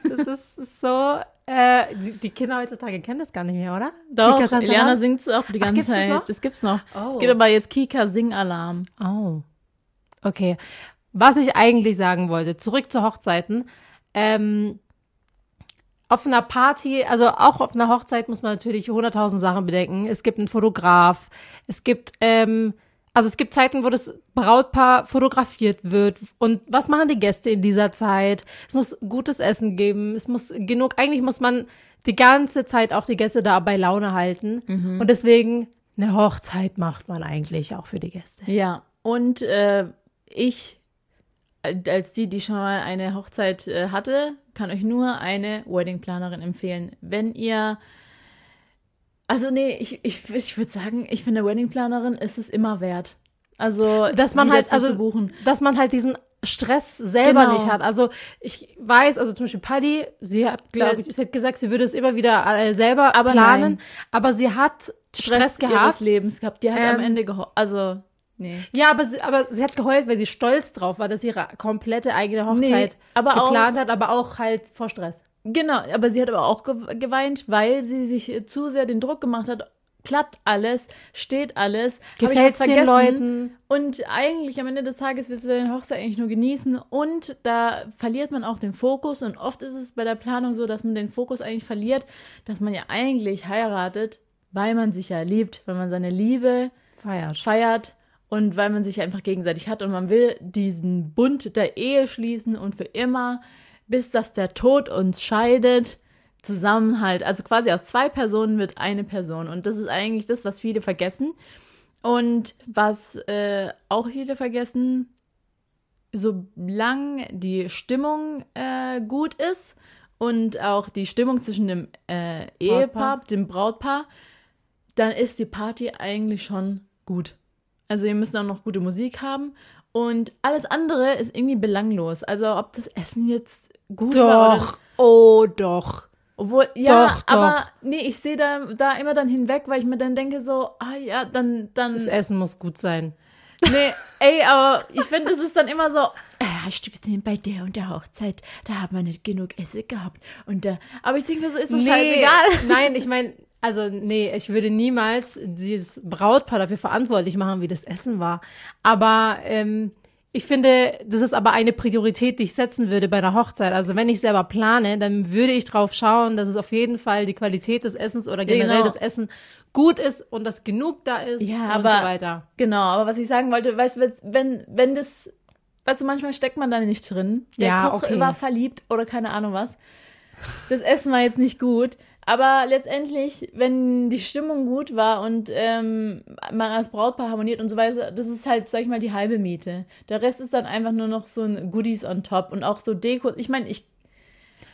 Das ist so, äh, die, die Kinder heutzutage kennen das gar nicht mehr, oder? Doch, Kika? Eliana singt es auch die Ach, ganze gibt's das Zeit. Das gibt's noch. Oh. Es gibt aber jetzt Kika Singalarm. Oh. Okay. Was ich eigentlich sagen wollte, zurück zu Hochzeiten. Ähm, auf einer Party, also auch auf einer Hochzeit muss man natürlich 100.000 Sachen bedenken. Es gibt einen Fotograf. Es gibt, ähm, also es gibt Zeiten, wo das Brautpaar fotografiert wird. Und was machen die Gäste in dieser Zeit? Es muss gutes Essen geben. Es muss genug, eigentlich muss man die ganze Zeit auch die Gäste da bei Laune halten. Und deswegen eine Hochzeit macht man eigentlich auch für die Gäste. Ja, und äh, ich, als die, die schon mal eine Hochzeit äh, hatte, kann euch nur eine Weddingplanerin empfehlen. Wenn ihr, also nee, ich, ich, ich würde sagen, ich finde Weddingplanerin ist es immer wert. Also, dass man halt also buchen. dass man halt diesen Stress selber Genau. nicht hat. Also ich weiß, also zum Beispiel Paddy, sie hat, glaube ich, sie hat gesagt, sie würde es immer wieder äh, selber Aber planen, nein. aber sie hat Stress, ihres gehabt. Lebens gehabt. Die hat am Ähm, Ende geho also, nee. Ja, aber sie, aber sie hat geheult, weil sie stolz drauf war, dass sie ihre komplette eigene Hochzeit Nee, aber auch- geplant hat, aber auch halt vor Stress. Genau, aber sie hat aber auch ge geweint, weil sie sich äh, zu sehr den Druck gemacht hat. Klappt alles, steht alles, Gefällt's was den vergessen? Leuten? Und eigentlich am Ende des Tages willst du deine Hochzeit eigentlich nur genießen und da verliert man auch den Fokus und oft ist es bei der Planung so, dass man den Fokus eigentlich verliert, dass man ja eigentlich heiratet, weil man sich ja liebt, weil man seine Liebe Feiert. feiert und weil man sich einfach gegenseitig hat und man will diesen Bund der Ehe schließen und für immer, bis dass der Tod uns scheidet, Zusammenhalt. Also quasi aus zwei Personen wird eine Person und das ist eigentlich das, was viele vergessen. Und was äh, auch viele vergessen, solange die Stimmung äh, gut ist und auch die Stimmung zwischen dem äh, Ehepaar, dem Brautpaar, dann ist die Party eigentlich schon gut. Also ihr müsst auch noch gute Musik haben und alles andere ist irgendwie belanglos. Also ob das Essen jetzt gut war oder Doch. Oh, doch. obwohl, ja, Doch, aber doch. nee, ich sehe da, da immer dann hinweg, weil ich mir dann denke so, ah ja, dann, dann, Das Essen muss gut sein. nee, ey, aber ich finde, es ist dann immer so, äh, hast du gesehen, bei der und der Hochzeit, da haben wir nicht genug Essen gehabt und da, aber ich denke mir so, ist doch scheißegal. Nein, ich meine, also nee, ich würde niemals dieses Brautpaar dafür verantwortlich machen, wie das Essen war. Aber ähm, ich finde, das ist aber eine Priorität, die ich setzen würde bei einer Hochzeit. Also wenn ich selber plane, dann würde ich drauf schauen, dass es auf jeden Fall die Qualität des Essens oder generell Genau. das Essen gut ist und dass genug da ist Ja, und aber- so weiter. Genau, aber was ich sagen wollte, weißt du, wenn, wenn das, weißt du, manchmal steckt man da nicht drin. Der Ja, Koch okay. war verliebt oder keine Ahnung was. Das Essen war jetzt nicht gut. Aber letztendlich, wenn die Stimmung gut war und ähm, man als Brautpaar harmoniert und so weiter, das ist halt, sag ich mal, die halbe Miete. Der Rest ist dann einfach nur noch so ein Goodies on top und auch so Deko. Ich meine, ich,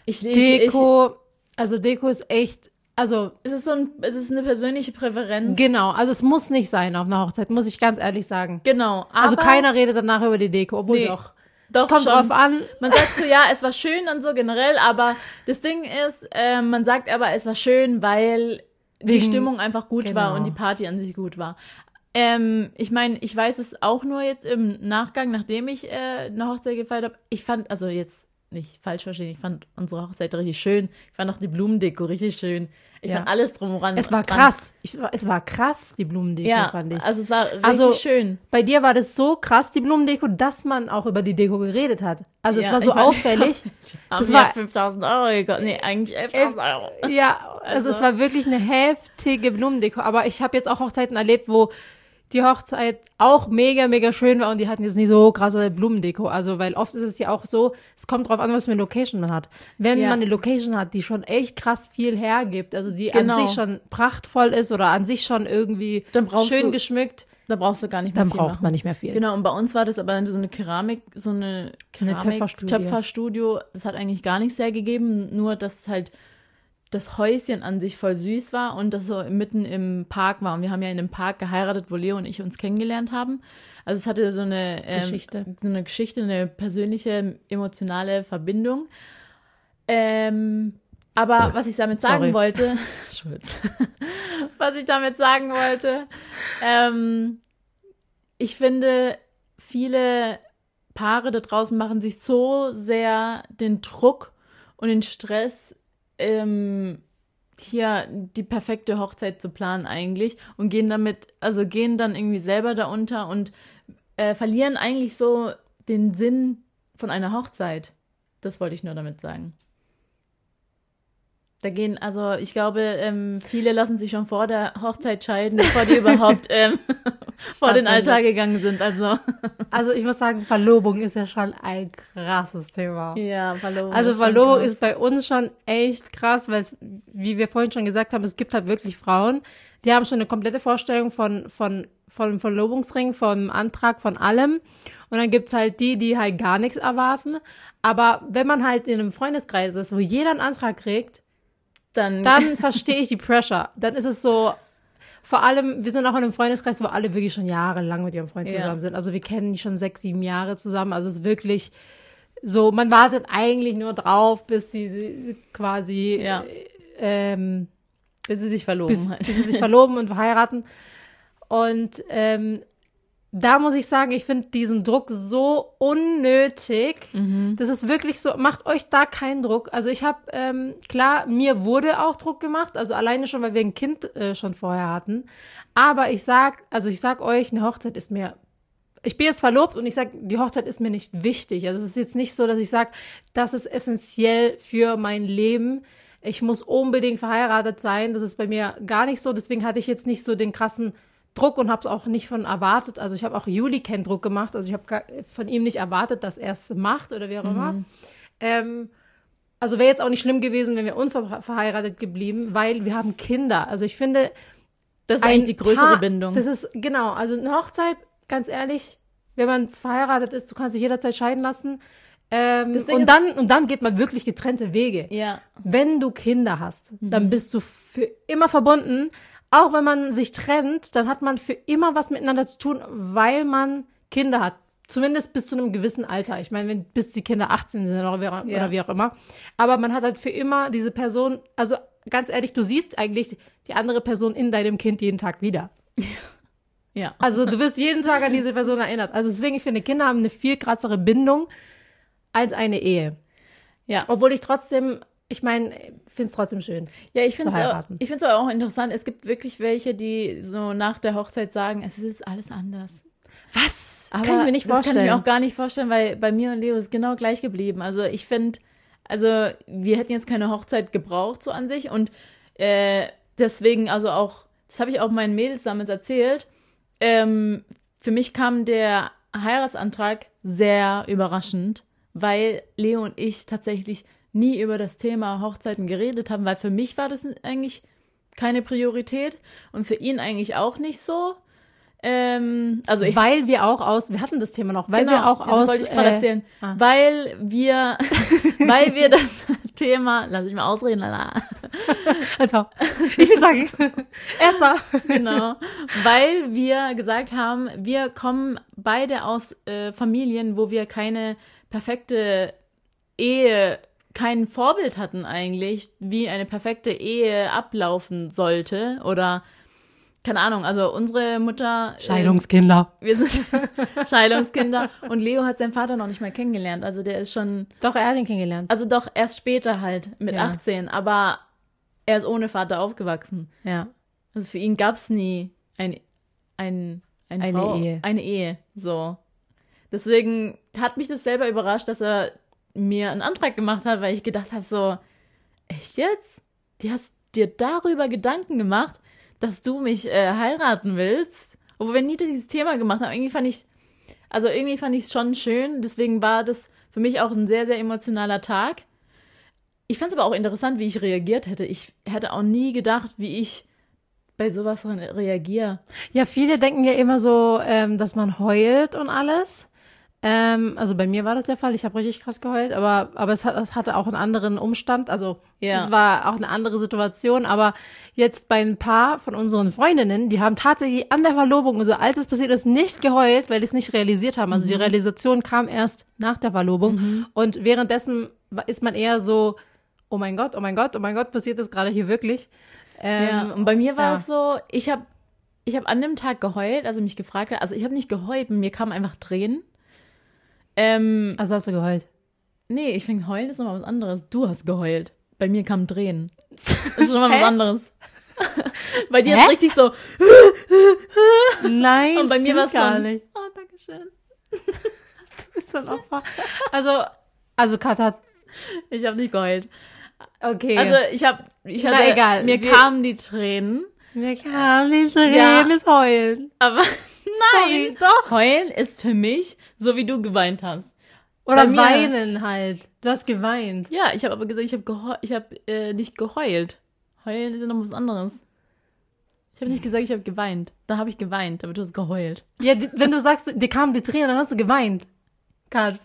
ich, ich, ich, Deko, also Deko ist echt, also es ist so ein, es ist eine persönliche Präferenz. genau, also es muss nicht sein auf einer Hochzeit, muss ich ganz ehrlich sagen. genau. Also keiner redet danach über die Deko, obwohl Nee. doch. Doch, kommt schon. drauf an. Man sagt so, ja, es war schön und so generell, aber das Ding ist, äh, man sagt aber, es war schön, weil die Wegen- Stimmung einfach gut war genau. und die Party an sich gut war. Ähm, ich meine, ich weiß es auch nur jetzt im Nachgang, nachdem ich äh, eine Hochzeit gefeiert habe. Ich fand, also jetzt nicht falsch verstehen, ich fand unsere Hochzeit richtig schön. Ich fand auch die Blumendeko richtig schön. Ich Ja. fand alles drumheran. Es war krass. Ich, es war krass, die Blumendeko, Ja, fand ich. also es war richtig Also, schön. Bei dir war das so krass, die Blumendeko, dass man auch über die Deko geredet hat. Also es Ja, war so ich mein, auffällig. Das war 5000 Euro gekostet. Nee, eigentlich 11.000 Euro. Ja, also, es Also- war wirklich eine heftige Blumendeko. Aber ich habe jetzt auch Hochzeiten erlebt, wo die Hochzeit auch mega, mega schön war und die hatten jetzt nicht so krasse Blumendeko. Also, weil oft ist es ja auch so, es kommt drauf an, was für eine Location man hat. Wenn Ja. man eine Location hat, die schon echt krass viel hergibt, also die Genau. an sich schon prachtvoll ist oder an sich schon irgendwie Dann schön du- geschmückt, Da brauchst du gar nicht mehr dann viel braucht machen. man nicht mehr viel. Genau, und bei uns war das aber so eine Keramik, so eine Keramik Töpferstudie. Töpferstudio. Das hat eigentlich gar nicht sehr gegeben, nur dass halt das Häuschen an sich voll süß war und das so mitten im Park war. Und wir haben ja in dem Park geheiratet, wo Leo und ich uns kennengelernt haben. Also es hatte so eine ähm, Geschichte. so eine Geschichte, eine persönliche, emotionale Verbindung. Ähm, aber was ich damit sagen Sorry. wollte, Schulz, was ich damit sagen wollte, ähm, ich finde, viele Paare da draußen machen sich so sehr den Druck und den Stress, ähm, hier die perfekte Hochzeit zu planen eigentlich und gehen damit, also gehen dann irgendwie selber da unter und äh, verlieren eigentlich so den Sinn von einer Hochzeit. Das wollte ich nur damit sagen. Da gehen, also ich glaube, ähm, viele lassen sich schon vor der Hochzeit scheiden, bevor die überhaupt ähm, vor den. Altar gegangen sind. Also Also ich muss sagen, Verlobung ist ja schon ein krasses Thema. ja, Verlobung. Also ist Verlobung ist bei uns schon echt krass, weil es, wie wir vorhin schon gesagt haben, es gibt halt wirklich Frauen, die haben schon eine komplette Vorstellung von, von, von Verlobungsring, vom Antrag, von allem. Und dann gibt's halt die, die halt gar nichts erwarten. Aber wenn man halt in einem Freundeskreis ist, wo jeder einen Antrag kriegt, dann, dann verstehe ich die Pressure. Dann ist es so, vor allem, wir sind auch in einem Freundeskreis, wo alle wirklich schon jahrelang mit ihrem Freund Ja. zusammen sind. Also wir kennen die schon sechs, sieben Jahre zusammen. Also es ist wirklich so, man wartet eigentlich nur drauf, bis sie, sie quasi, Ja. äh, ähm, bis sie sich verloben bis, hat. bis sie sich verloben und verheiraten. Und ähm, da muss ich sagen, ich finde diesen Druck so unnötig. Das ist wirklich so, macht euch da keinen Druck. Also ich habe, ähm, klar, mir wurde auch Druck gemacht, also alleine schon, weil wir ein Kind äh, schon vorher hatten. Aber ich sag, also ich sag euch, eine Hochzeit ist mir ich bin jetzt verlobt und ich sage, die Hochzeit ist mir nicht wichtig. Also es ist jetzt nicht so, dass ich sage, das ist essentiell für mein Leben. Ich muss unbedingt verheiratet sein. Das ist bei mir gar nicht so. Deswegen hatte ich jetzt nicht so den krassen Druck und habe es auch nicht von erwartet. Also ich habe auch Juli keinen Druck gemacht. Also ich habe von ihm nicht erwartet, dass er es macht oder wie auch immer. Ähm, also wäre jetzt auch nicht schlimm gewesen, wenn wir unverheiratet geblieben, weil wir haben Kinder. Also ich finde, Das ist ein eigentlich die größere Paar- Bindung. Das ist, genau, also eine Hochzeit, ganz ehrlich, wenn man verheiratet ist, du kannst dich jederzeit scheiden lassen. Ähm, und dann, und dann geht man wirklich getrennte Wege. ja. Wenn du Kinder hast, Mhm. dann bist du für immer verbunden. Auch wenn man sich trennt, dann hat man für immer was miteinander zu tun, weil man Kinder hat. Zumindest bis zu einem gewissen Alter. Ich meine, wenn bis die Kinder 18 sind oder wie, Ja. oder wie auch immer. Aber man hat halt für immer diese Person, also ganz ehrlich, du siehst eigentlich die andere Person in deinem Kind jeden Tag wieder. Ja. Also du wirst jeden Tag an diese Person erinnert. Also deswegen, ich finde, Kinder haben eine viel krassere Bindung als eine Ehe. Ja. Obwohl ich trotzdem, ich meine, finde es trotzdem schön. Ja, ich finde es ich aber auch interessant. Es gibt wirklich welche, die so nach der Hochzeit sagen, es ist jetzt alles anders. Was? Das Aber kann ich mir nicht Das kann vorstellen. ich mir auch gar nicht vorstellen, weil bei mir und Leo ist genau gleich geblieben. Also ich finde, also wir hätten jetzt keine Hochzeit gebraucht so an sich und äh, deswegen also auch, das habe ich auch meinen Mädels damals erzählt. Ähm, für mich kam der Heiratsantrag sehr überraschend, weil Leo und ich tatsächlich nie über das Thema Hochzeiten geredet haben, weil für mich war das eigentlich keine Priorität und für ihn eigentlich auch nicht so. Ähm, also ich weil wir auch aus, wir hatten das Thema noch, weil wir auch das aus. wollte ich gerade äh, erzählen. ah. Weil wir, weil wir das Thema, lass ich mal ausreden, lala. Also, ich will sagen, erster. genau, weil wir gesagt haben, wir kommen beide aus äh, Familien, wo wir keine perfekte Ehe kein Vorbild hatten eigentlich, wie eine perfekte Ehe ablaufen sollte oder keine Ahnung, also unsere Mutter. Scheidungskinder. Äh, wir sind Scheidungskinder und Leo hat seinen Vater noch nicht mal kennengelernt. Also der ist schon. Doch, er hat ihn kennengelernt. Also doch erst später halt, mit Ja. 18, aber er ist ohne Vater aufgewachsen. Ja. Also für ihn gab's nie ein, ein, ein Eine Frau, Ehe. Eine Ehe, so. Deswegen hat mich das selber überrascht, dass er mir einen Antrag gemacht hat, weil ich gedacht habe, so, echt jetzt? Du hast dir darüber Gedanken gemacht, dass du mich äh, heiraten willst? Obwohl wir nie dieses Thema gemacht haben. Irgendwie fand ich, also irgendwie fand ich es schon schön. Deswegen war das für mich auch ein sehr, sehr emotionaler Tag. Ich fand es aber auch interessant, wie ich reagiert hätte. Ich hätte auch nie gedacht, wie ich bei sowas re- reagiere. Ja, viele denken ja immer so, ähm, dass man heult und alles. Ähm, also bei mir war das der Fall. Ich habe richtig krass geheult, aber, aber es, hat, es hatte auch einen anderen Umstand. Also Ja. es war auch eine andere Situation. Aber jetzt bei ein paar von unseren Freundinnen, die haben tatsächlich an der Verlobung, also als es passiert ist, nicht geheult, weil die es nicht realisiert haben. Also die Realisation kam erst nach der Verlobung. Und währenddessen ist man eher so, oh mein Gott, oh mein Gott, oh mein Gott, passiert das gerade hier wirklich? Ähm, Ja, und bei mir war ja. es so, ich habe ich hab an dem Tag geheult, also mich gefragt also ich habe nicht geheult, mir kamen einfach Tränen. Ähm, Also hast du geheult? nee, ich finde, heulen ist nochmal was anderes. Du hast geheult. Bei mir kamen Tränen. Das ist schon mal was anderes. bei dir ist richtig so, Nein, und bei mir war es gar so, nicht. oh, danke schön. Du bist so ein Opfer. Also, also Kat hat, Ich habe nicht geheult. okay. Also ich habe, ich Na, hatte, egal. mir Wir- kamen die Tränen, wir kann nicht reden, Ja. ist heulen. aber Sorry, nein, doch. heulen ist für mich so, wie du geweint hast. Oder mir- weinen halt. Du hast geweint. Ja, ich habe aber gesagt, ich habe ich habe äh, nicht geheult. Heulen ist ja noch was anderes. Ich habe nicht gesagt, ich habe geweint. Da habe ich geweint, aber du hast geheult. Ja, die, wenn du sagst, dir kamen die Tränen, dann hast du geweint. Kat.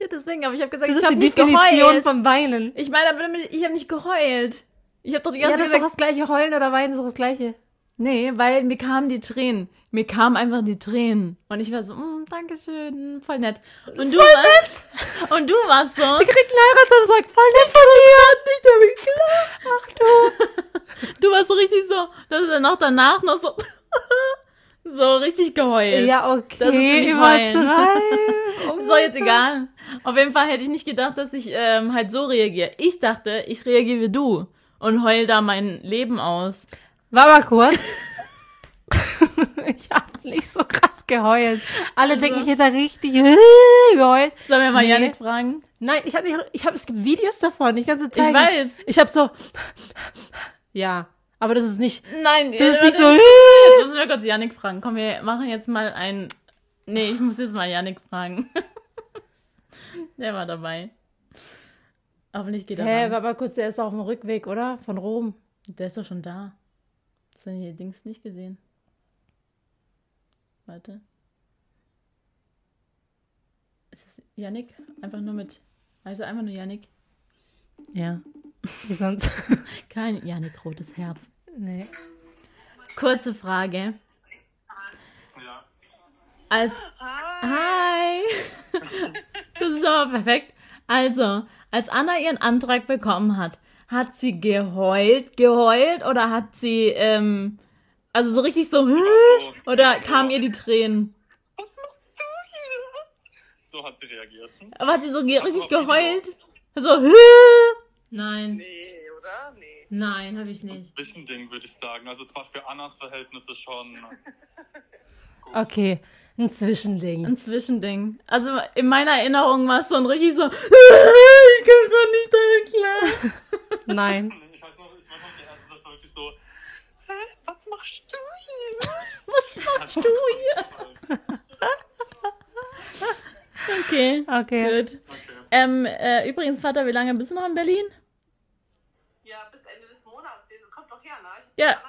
Ja, deswegen, aber ich habe gesagt, Das ich ist habe die nicht Definition geheult. vom Weinen. Ich meine, ich habe nicht geheult. Ich habe doch die Ja, ganze das ist Zeit doch gesagt, das gleiche. Heulen oder weinen ist doch das gleiche. Nee, weil mir kamen die Tränen. Mir kamen einfach die Tränen. Und ich war so, mm, danke schön, voll nett. Und du warst, und du warst so, Der kriegt einen Heiratsantrag, sagt, voll nett von dir. Ach du. du warst so richtig so, dass er noch danach noch so, so richtig geheult. Ja, Das ist für okay, mich übertreib. So, jetzt egal. Auf jeden Fall hätte ich nicht gedacht, dass ich ähm, halt so reagiere. Ich dachte, ich reagiere wie du und heul da mein Leben aus. War mal kurz. ich habe nicht so krass geheult. Alle Also- denken, ich hätte richtig geheult. Sollen wir mal Nee. Janik fragen? Nein, ich habe nicht, ich habe, es gibt Videos davon, ich kann es Ich weiß. Ich habe so, ja, aber das ist nicht, Nein, das ist äh, nicht so, warte, Jetzt müssen wir kurz Janik fragen. Komm, wir machen jetzt mal ein. Nee, ich muss jetzt mal Janik fragen. Der war dabei. Hoffentlich geht er hä, war mal kurz, der ist auf dem Rückweg, oder? Von Rom. Der ist doch schon da. Hast du hier Dings nicht gesehen? Warte. Ist es Yannick? Einfach nur mit. Also einfach nur Yannick. Ja. Wie sonst? Kein Yannick rotes Herz. nee. Kurze Frage. Ja. Als. Hi! Das ist aber perfekt. Also, als Anna ihren Antrag bekommen hat, hat sie geheult, geheult oder hat sie, ähm, also so richtig so, oder kamen ihr die Tränen? Was machst du hier? So hat sie reagiert. Aber hat sie so ge richtig geheult? So, Nein, Nee, oder? Nee. nein, habe ich nicht. Zwischending würde ich sagen. Also es war für Annas Verhältnisse schon. Okay, ein Zwischending. ein Zwischending. Also in meiner Erinnerung war es so ein richtig so, ich kann doch nicht damit klar. Nein. Ich weiß noch, ich weiß noch, der erste Satz war wirklich so. Hä? Was machst du hier? Was machst du hier? Okay, Okay. gut. Ähm, äh, übrigens, Vater, wie lange bist du noch in Berlin? Ja, bis Ende des Monats. Das kommt doch her, ne? Ich Ja.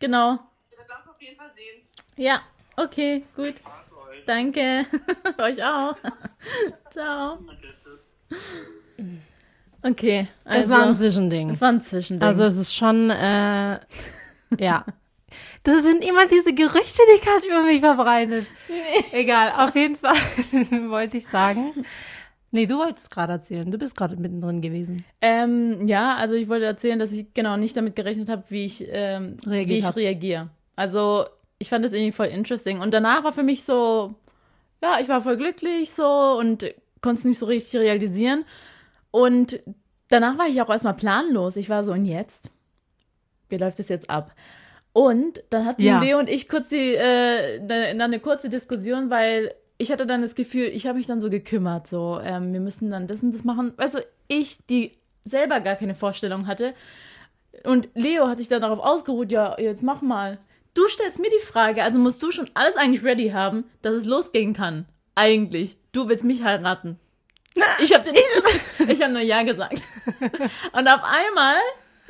Genau. Das darfst du auf jeden Fall sehen. Ja, okay, gut. Euch. Danke. Euch auch. Ciao. Okay. Okay, Es also, war ein Zwischending. es war ein Zwischending. Also es ist schon, äh, ja. Das sind immer diese Gerüchte, die Kat über mich verbreitet. Egal, auf jeden Fall wollte ich sagen. Nee, du wolltest gerade erzählen. Du bist gerade mittendrin gewesen. Ähm, ja, also ich wollte erzählen, dass ich genau nicht damit gerechnet habe, wie ich, ähm, Reagiert wie ich hab. reagiere. Also ich fand das irgendwie voll interesting. Und danach war für mich so, ja, ich war voll glücklich so und konnte es nicht so richtig realisieren. Und danach war ich auch erstmal planlos. Ich war so, und jetzt? Wie läuft es jetzt ab? Und dann hatten Ja. Leo und ich kurz die, äh, ne- dann eine kurze Diskussion, weil ich hatte dann das Gefühl, ich habe mich dann so gekümmert, so, ähm, wir müssen dann das und das machen. Weißt du, ich, die selber gar keine Vorstellung hatte. Und Leo hat sich dann darauf ausgeruht, ja, jetzt mach mal. Du stellst mir die Frage, also musst du schon alles eigentlich ready haben, dass es losgehen kann. Eigentlich. Du willst mich heiraten. Ich habe dir nicht, ich habe nur ja gesagt. Und auf einmal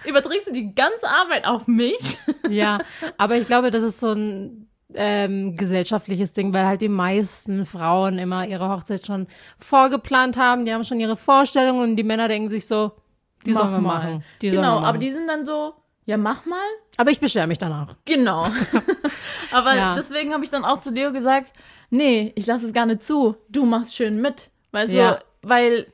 überträgst du die ganze Arbeit auf mich. Ja, aber ich glaube, das ist so ein ähm, gesellschaftliches Ding, weil halt die meisten Frauen immer ihre Hochzeit schon vorgeplant haben. Die haben schon ihre Vorstellungen und die Männer denken sich so, die sollen wir machen. Die genau, machen. aber die sind dann so, ja, mach mal. aber ich beschwere mich danach. Genau. Aber Ja. deswegen habe ich dann auch zu Leo gesagt, nee, ich lasse es gar nicht zu. Du machst schön mit. Weißt Ja. du, weil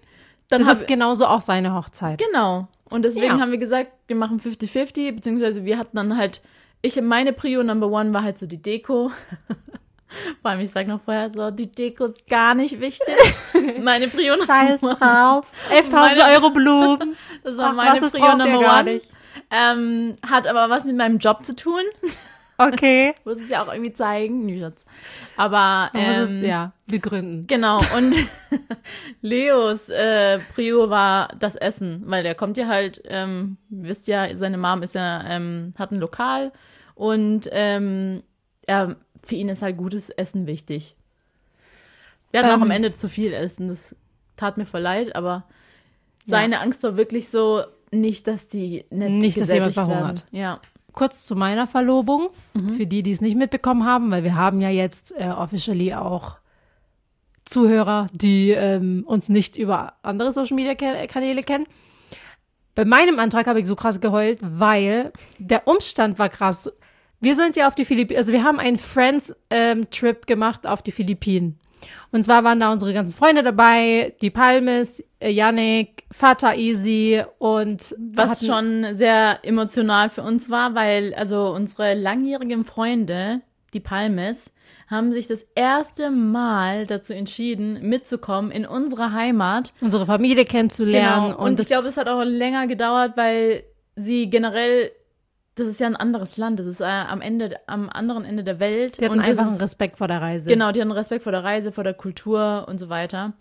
dann Das ist genauso auch seine Hochzeit. genau. Und deswegen Ja. haben wir gesagt, wir machen 50-50, beziehungsweise wir hatten dann halt, ich meine Prio Number One war halt so die Deko. Vor allem, ich sag noch vorher so, die Deko ist gar nicht wichtig. meine Prio Scheiß Number One. drauf. 11.000 Meine- Euro Blumen. Das war Ach, meine Prio Number One. Ähm, hat aber was mit meinem Job zu tun. Okay. Muss es ja auch irgendwie zeigen. Nee, Schatz. Aber Man muss ähm, es, ja, begründen. Genau, und Leos äh, Prio war das Essen, weil der kommt ja halt, ähm, ihr wisst ja, seine Mom ist ja, ähm, hat ein Lokal und ähm, er, für ihn ist halt gutes Essen wichtig. Wir hatten auch Ähm. am Ende zu viel Essen, das tat mir voll leid, aber seine Angst war wirklich so, nicht, dass die nicht, Nicht, dass jemand werden. verhungert. Ja. Kurz zu meiner Verlobung, Mhm. für die, die es nicht mitbekommen haben, weil wir haben ja jetzt äh, officially auch Zuhörer, die ähm, uns nicht über andere Social Media Ka- Kanäle kennen. Bei meinem Antrag habe ich so krass geheult, weil der Umstand war krass. Wir sind ja auf die Philippinen, also wir haben einen Friends-Trip gemacht auf die Philippinen. Und zwar waren da unsere ganzen Freunde dabei, die Palmes, äh, Yannick, Vater Easy und Was schon sehr emotional für uns war, weil also unsere langjährigen Freunde, die Palmes, haben sich das erste Mal dazu entschieden, mitzukommen in unsere Heimat. unsere Familie kennenzulernen. Genau. Und, ich das- glaube, es hat auch länger gedauert, weil sie generell, das ist ja ein anderes Land, das ist äh, am Ende, am anderen Ende der Welt. die hatten und einfach einen ist, Respekt vor der Reise. Genau, die hatten Respekt vor der Reise, vor der Kultur und so weiter.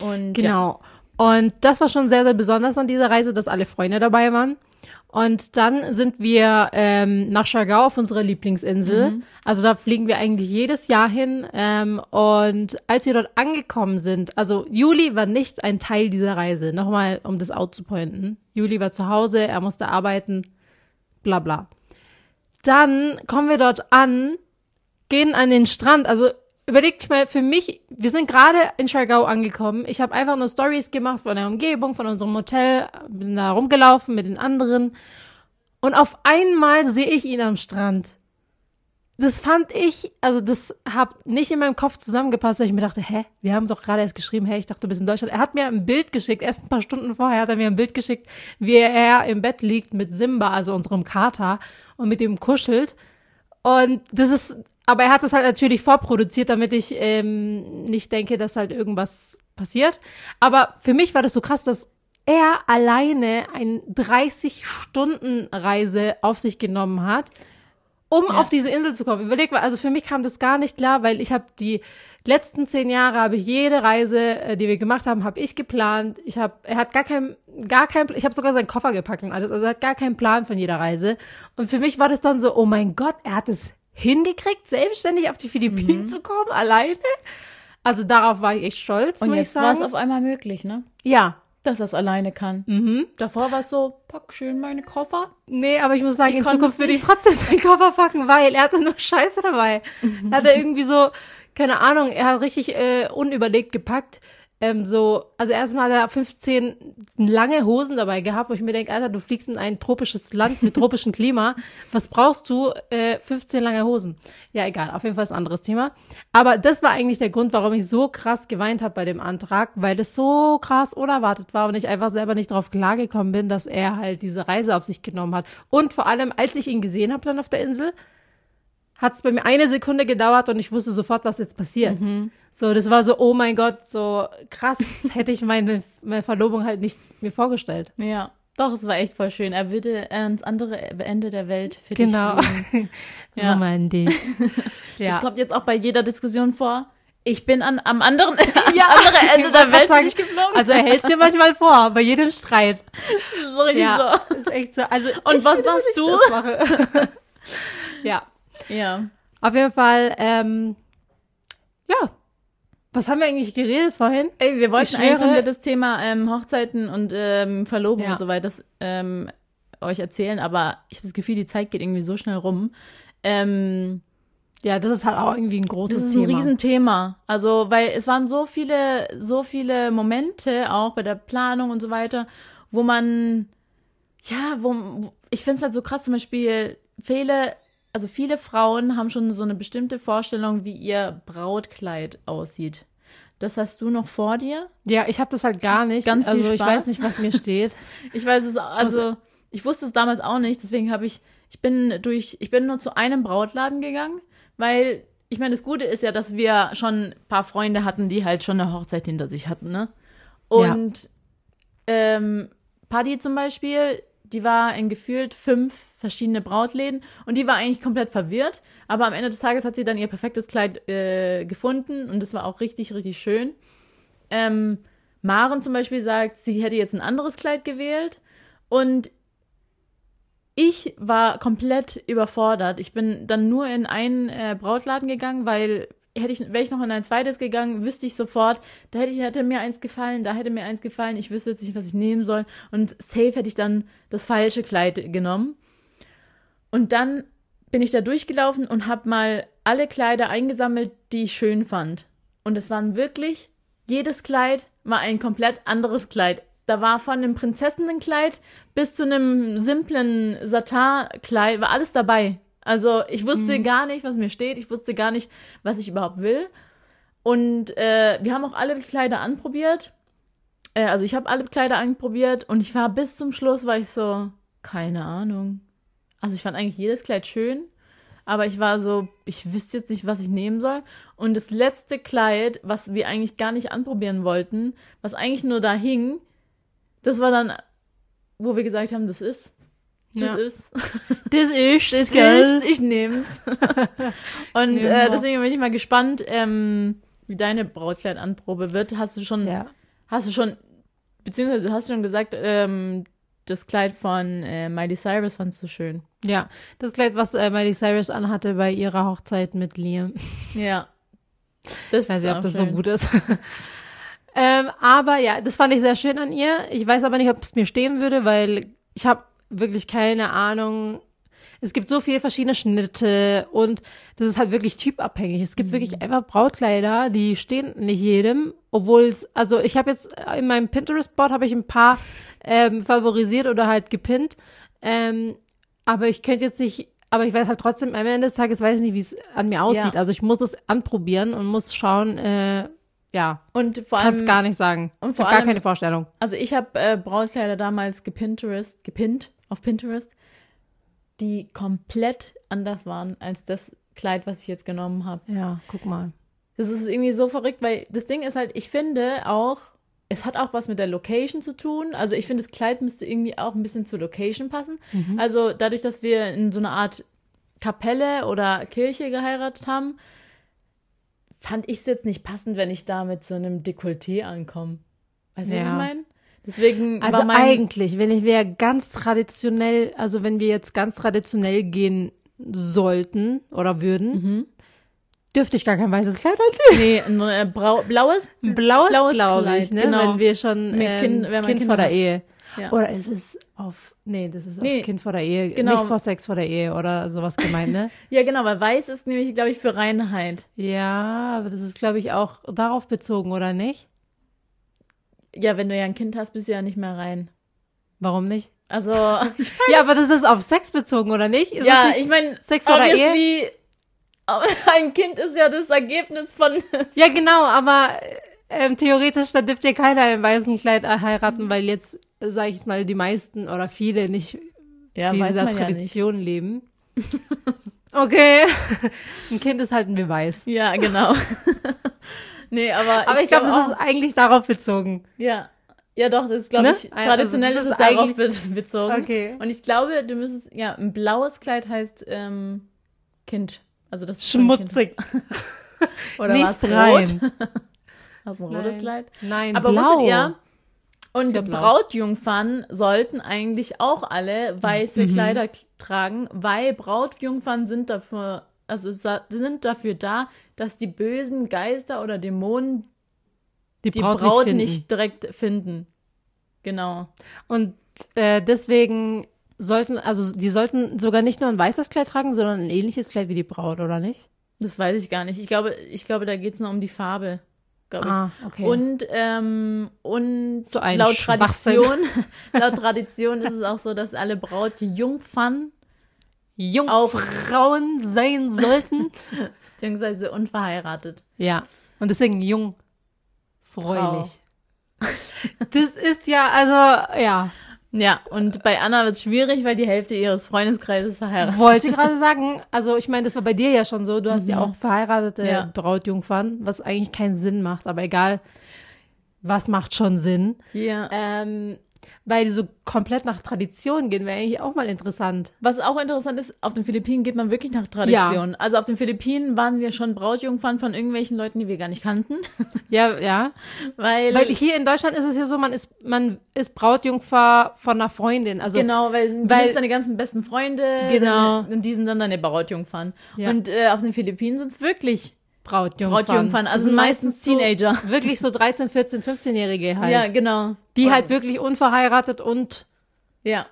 Und ja. Genau. Und das war schon sehr, sehr besonders an dieser Reise, dass alle Freunde dabei waren. Und dann sind wir ähm, nach Siargao auf unserer Lieblingsinsel. Mhm. Also da fliegen wir eigentlich jedes Jahr hin. Ähm, und als wir dort angekommen sind, also Juli war nicht ein Teil dieser Reise. Nochmal, um das out zu pointen. Juli war zu Hause, er musste arbeiten, bla bla. Dann kommen wir dort an, gehen an den Strand. Also überlegt mal, für mich, wir sind gerade in Siargao angekommen. Ich habe einfach nur Stories gemacht von der Umgebung, von unserem Hotel, bin da rumgelaufen mit den anderen. Und auf einmal sehe ich ihn am Strand. Das fand ich, also das hat nicht in meinem Kopf zusammengepasst, weil ich mir dachte, hä, wir haben doch gerade erst geschrieben, hey, ich dachte, du bist in Deutschland. Er hat mir ein Bild geschickt, erst ein paar Stunden vorher hat er mir ein Bild geschickt, wie er im Bett liegt mit Simba, also unserem Kater, und mit ihm kuschelt. Und das ist, aber er hat das halt natürlich vorproduziert, damit ich ähm, nicht denke, dass halt irgendwas passiert. Aber für mich war das so krass, dass er alleine eine 30-Stunden-Reise auf sich genommen hat, um Ja. auf diese Insel zu kommen. Überleg mal, also für mich kam das gar nicht klar, weil ich habe die letzten zehn Jahre habe ich jede Reise, äh, die wir gemacht haben, habe ich geplant. Ich habe, er hat gar kein, gar kein, ich habe sogar seinen Koffer gepackt und alles. Also er hat gar keinen Plan von jeder Reise. Und für mich war das dann so, oh mein Gott, er hat es hingekriegt, selbstständig auf die Philippinen zu kommen, alleine. Also darauf war ich echt stolz, Und muss ich jetzt war es sagen. auf einmal möglich, ne? Ja, Dass er es alleine kann. mhm. Davor war es so, pack schön meine Koffer. Nee, aber ich muss sagen, Ich in Zukunft würde ich trotzdem seinen Koffer packen, weil er hatte nur Scheiße dabei. Mhm. Er hatte irgendwie so, keine Ahnung, er hat richtig äh, unüberlegt gepackt. Ähm, so, also erstmal hat er 15 lange Hosen dabei gehabt, wo ich mir denke, Alter, du fliegst in ein tropisches Land mit tropischem Klima. Was brauchst du? Äh, 15 lange Hosen. Ja, egal, auf jeden Fall ist ein anderes Thema. Aber das war eigentlich der Grund, warum ich so krass geweint habe bei dem Antrag, weil das so krass unerwartet war und ich einfach selber nicht drauf klargekommen bin, dass er halt diese Reise auf sich genommen hat. Und vor allem, als ich ihn gesehen habe dann auf der Insel, hat es bei mir eine Sekunde gedauert und ich wusste sofort, was jetzt passiert. So, das war so, oh mein Gott, so krass hätte ich meine, meine Verlobung halt nicht mir vorgestellt. Ja. Doch, es war echt voll schön. Er würde ans andere Ende der Welt für Genau. dich fliegen. Ja. Romantisch. Das ja. kommt jetzt auch bei jeder Diskussion vor. Ich bin an, am anderen ja. andere Ende der Welt sagen, geflogen. Also er hält dir manchmal vor, bei jedem Streit. so Ja, ist echt so. Also Und was machst du? das ja, so. Ja. auf jeden Fall. Ähm, ja, was haben wir eigentlich geredet vorhin? Ey, wir wollten Ich eigentlich komplett das Thema ähm, Hochzeiten und ähm, Verlobung Ja. und so weiter das, ähm, euch erzählen, aber ich habe das Gefühl, die Zeit geht irgendwie so schnell rum. Ähm, Ja, das ist halt auch irgendwie ein großes das ist ein Thema. Riesenthema. Also, weil es waren so viele, so viele Momente auch bei der Planung und so weiter, wo man, ja, wo, wo ich finde es halt so krass, zum Beispiel, viele, also viele Frauen haben schon so eine bestimmte Vorstellung, wie ihr Brautkleid aussieht. Das hast du noch vor dir? Ja, ich habe das halt gar nicht. Ganz viel also ich Spaß. weiß nicht, was mir steht. Ich weiß es, also ich wusste es damals auch nicht, deswegen habe ich, ich bin durch, ich bin nur zu einem Brautladen gegangen, weil ich meine, das Gute ist ja, dass wir schon ein paar Freunde hatten, die halt schon eine Hochzeit hinter sich hatten, ne? Und ähm, Paddy zum Beispiel, die war in gefühlt fünf verschiedene Brautläden und die war eigentlich komplett verwirrt, aber am Ende des Tages hat sie dann ihr perfektes Kleid äh, gefunden und das war auch richtig, richtig schön. Ähm, Maren zum Beispiel sagt, sie hätte jetzt ein anderes Kleid gewählt und ich war komplett überfordert. Ich bin dann nur in einen äh, Brautladen gegangen, weil hätte ich, wäre ich noch in ein zweites gegangen, wüsste ich sofort, da hätte, ich, hätte mir eins gefallen, da hätte mir eins gefallen, ich wüsste jetzt nicht, was ich nehmen soll. Und safe hätte ich dann das falsche Kleid genommen. Und dann bin ich da durchgelaufen und habe mal alle Kleider eingesammelt, die ich schön fand. Und es waren wirklich, jedes Kleid war ein komplett anderes Kleid. Da war von einem Prinzessinnenkleid bis zu einem simplen Satinkleid, war alles dabei. Also ich wusste gar nicht, was mir steht. Ich wusste gar nicht, was ich überhaupt will. Und äh, wir haben auch alle Kleider anprobiert. Äh, also ich habe alle Kleider anprobiert und ich war bis zum Schluss, war ich so, keine Ahnung. Also ich fand eigentlich jedes Kleid schön, aber ich war so, ich wüsste jetzt nicht, was ich nehmen soll. Und das letzte Kleid, was wir eigentlich gar nicht anprobieren wollten, was eigentlich nur da hing, das war dann, wo wir gesagt haben, das ist. Das Ja. ist. Das ist, Das ist, ich nehm's. Und Nimm äh, deswegen bin ich mal gespannt, ähm, wie deine Brautkleidanprobe wird. Hast du schon, Ja. hast du schon, beziehungsweise du hast schon gesagt, ähm, das Kleid von äh, Miley Cyrus fandst du schön. Ja, das Kleid, was äh, Miley Cyrus anhatte bei ihrer Hochzeit mit Liam. Ja. Das Ich weiß nicht, auch ob das schön. so gut ist. ähm, aber ja, das fand ich sehr schön an ihr. Ich weiß aber nicht, ob es mir stehen würde, weil ich habe wirklich keine Ahnung. Es gibt so viele verschiedene Schnitte und das ist halt wirklich typabhängig. Es gibt wirklich einfach Brautkleider, die stehen nicht jedem, obwohl es, also ich habe jetzt in meinem Pinterest-Board habe ich ein paar ähm, favorisiert oder halt gepinnt. Ähm, aber ich könnte jetzt nicht, aber ich weiß halt trotzdem, am Ende des Tages weiß ich nicht, wie es an mir aussieht. Ja. Also ich muss es anprobieren und muss schauen, äh, ja, Und vor kann es allem, gar nicht sagen. und ich vor habe gar keine Vorstellung. also ich habe äh, Brautkleider damals gepinterest, gepinnt auf Pinterest, die komplett anders waren als das Kleid, was ich jetzt genommen habe. Ja, guck mal. Das ist irgendwie so verrückt, weil das Ding ist halt, ich finde auch, es hat auch was mit der Location zu tun. Also ich finde, das Kleid müsste irgendwie auch ein bisschen zur Location passen. Also dadurch, dass wir in so einer Art Kapelle oder Kirche geheiratet haben, fand ich es jetzt nicht passend, wenn ich da mit so einem Dekolleté ankomme. Weißt du, was ich Ja. meine? Deswegen Also eigentlich, wenn wir ganz traditionell, also wenn wir jetzt ganz traditionell gehen sollten oder würden, Mhm. dürfte ich gar kein weißes Kleid anziehen. nee, ein äh, blaues, blaues, Blaues Kleid, ich, ne? genau. Wenn wir schon ähm, Kind- kind, wenn man Kinder vor der hat. Ehe. Ja. Oder ist es auf, nee, das ist Nee, auf Kind vor der Ehe, genau. nicht vor Sex vor der Ehe oder sowas gemeint, ne? ja genau, weil weiß ist nämlich, glaube ich, für Reinheit. ja, aber das ist, glaube ich, auch darauf bezogen, oder nicht? Ja, wenn du ja ein Kind hast, bist du ja nicht mehr rein. Warum nicht? Also, Ja, aber das ist auf Sex bezogen, oder nicht? Ist ja, nicht ich meine, Sex oder Ehe? ein Kind ist ja das Ergebnis von, Ja, genau, aber ähm, theoretisch, da dürft ihr keiner im weißen Kleid heiraten, weil jetzt, sage ich mal, die meisten oder viele nicht ja, dieser Tradition leben. Okay. Ein Kind ist halt ein Beweis. Ja, genau. Nee, aber, Aber ich, glaube, glaub das auch- ist eigentlich darauf bezogen. Ja. Ja, doch, das ist, glaube Ne? ich, Also, traditionell das ist es darauf be- bezogen. Okay. Und ich glaube, du müsstest, ja, ein blaues Kleid heißt ähm, Kind. Also das ist Schmutzig. Oder Nicht rein. rot? Hast du ein rotes Nein. Kleid? Nein, Aber blau. wusstet ihr? Und. Brautjungfern sollten eigentlich auch alle weiße Mhm. Kleider tragen, weil Brautjungfern sind dafür, also sind dafür da, dass die bösen Geister oder Dämonen die die Braut, Braut, nicht, nicht, direkt finden. Genau. Und äh, deswegen sollten, also die sollten sogar nicht nur ein weißes Kleid tragen, sondern ein ähnliches Kleid wie die Braut, oder nicht? Das weiß ich gar nicht. Ich glaube, ich glaube, da geht es nur um die Farbe. Ah, okay. Und, ähm, und So laut. Tradition, laut Tradition ist es auch so, dass alle Brautjungfern Jungfrauen sein sollten. beziehungsweise unverheiratet. ja. Und deswegen jung, freulich. Das ist ja, also, ja. Ja, und bei Anna wird es schwierig, weil die Hälfte ihres Freundeskreises verheiratet ist. Wollte gerade sagen, also ich meine, das war bei dir ja schon so. Du hast ja auch verheiratete Ja. Brautjungfern, was eigentlich keinen Sinn macht, aber egal, was macht schon Sinn. Ja. Ähm, weil die so komplett nach Tradition gehen, wäre eigentlich auch mal interessant. Was auch interessant ist, auf den Philippinen geht man wirklich nach Tradition. Also auf den Philippinen waren wir schon Brautjungfern von irgendwelchen Leuten, die wir gar nicht kannten. Ja, ja. Weil, Weil hier in Deutschland ist es ja so, man ist, man ist Brautjungfer von einer Freundin. Also Genau, weil, du weil- deine ganzen besten Freunde Genau. und die sind dann deine Brautjungfern. Ja. Und äh, auf den Philippinen sind es wirklich Brautjungfern. Brautjungfern, also sind meistens Teenager. So, wirklich so 13, 14, 15-Jährige halt. Ja, genau. die halt wirklich unverheiratet und Ja,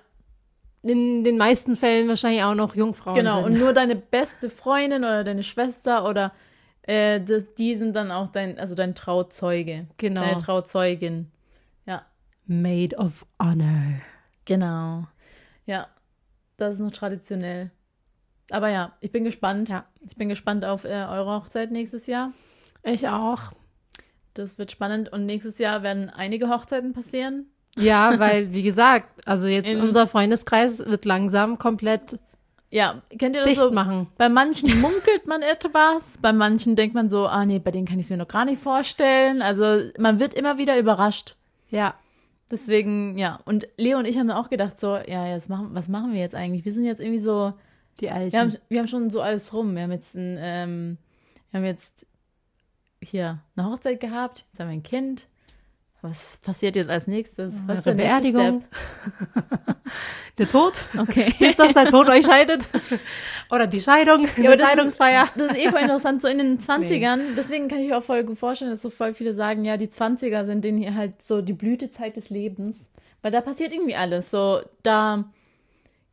in den meisten Fällen wahrscheinlich auch noch Jungfrauen genau. sind. Und nur deine beste Freundin oder deine Schwester oder äh, das, die sind dann auch dein, also dein Trauzeuge. Genau. Deine Trauzeugin. Ja, Maid of Honor. genau. Ja, das ist noch traditionell. Aber ja, ich bin gespannt. Ja. Ich bin gespannt auf äh, eure Hochzeit nächstes Jahr. Ich auch. Das wird spannend. Und nächstes Jahr werden einige Hochzeiten passieren. Ja, weil, wie gesagt, also jetzt In- unser Freundeskreis wird langsam komplett Ja, kennt ihr das dicht so? machen. Bei manchen munkelt man etwas, bei manchen denkt man so, ah nee, bei denen kann ich es mir noch gar nicht vorstellen. Also man wird immer wieder überrascht. Ja. Deswegen, ja. Und Leo und ich haben auch gedacht, so, ja, jetzt machen, was machen wir jetzt eigentlich? Wir sind jetzt irgendwie so, Die Alten. wir haben, wir haben schon so alles rum. Wir haben jetzt ein, ähm, wir haben jetzt hier eine Hochzeit gehabt, jetzt haben wir ein Kind. Was passiert jetzt als nächstes? Was ist Eure nächste Beerdigung. Der Tod? Okay. Bis dass der Tod euch scheidet? Oder die Scheidung, die aber das ist- Scheidungsfeier? Das ist eh voll interessant, so in den 20ern. Deswegen kann ich mir auch voll gut vorstellen, dass so voll viele sagen, ja, die 20er sind denen hier halt so die Blütezeit des Lebens. Weil da passiert irgendwie alles. So, da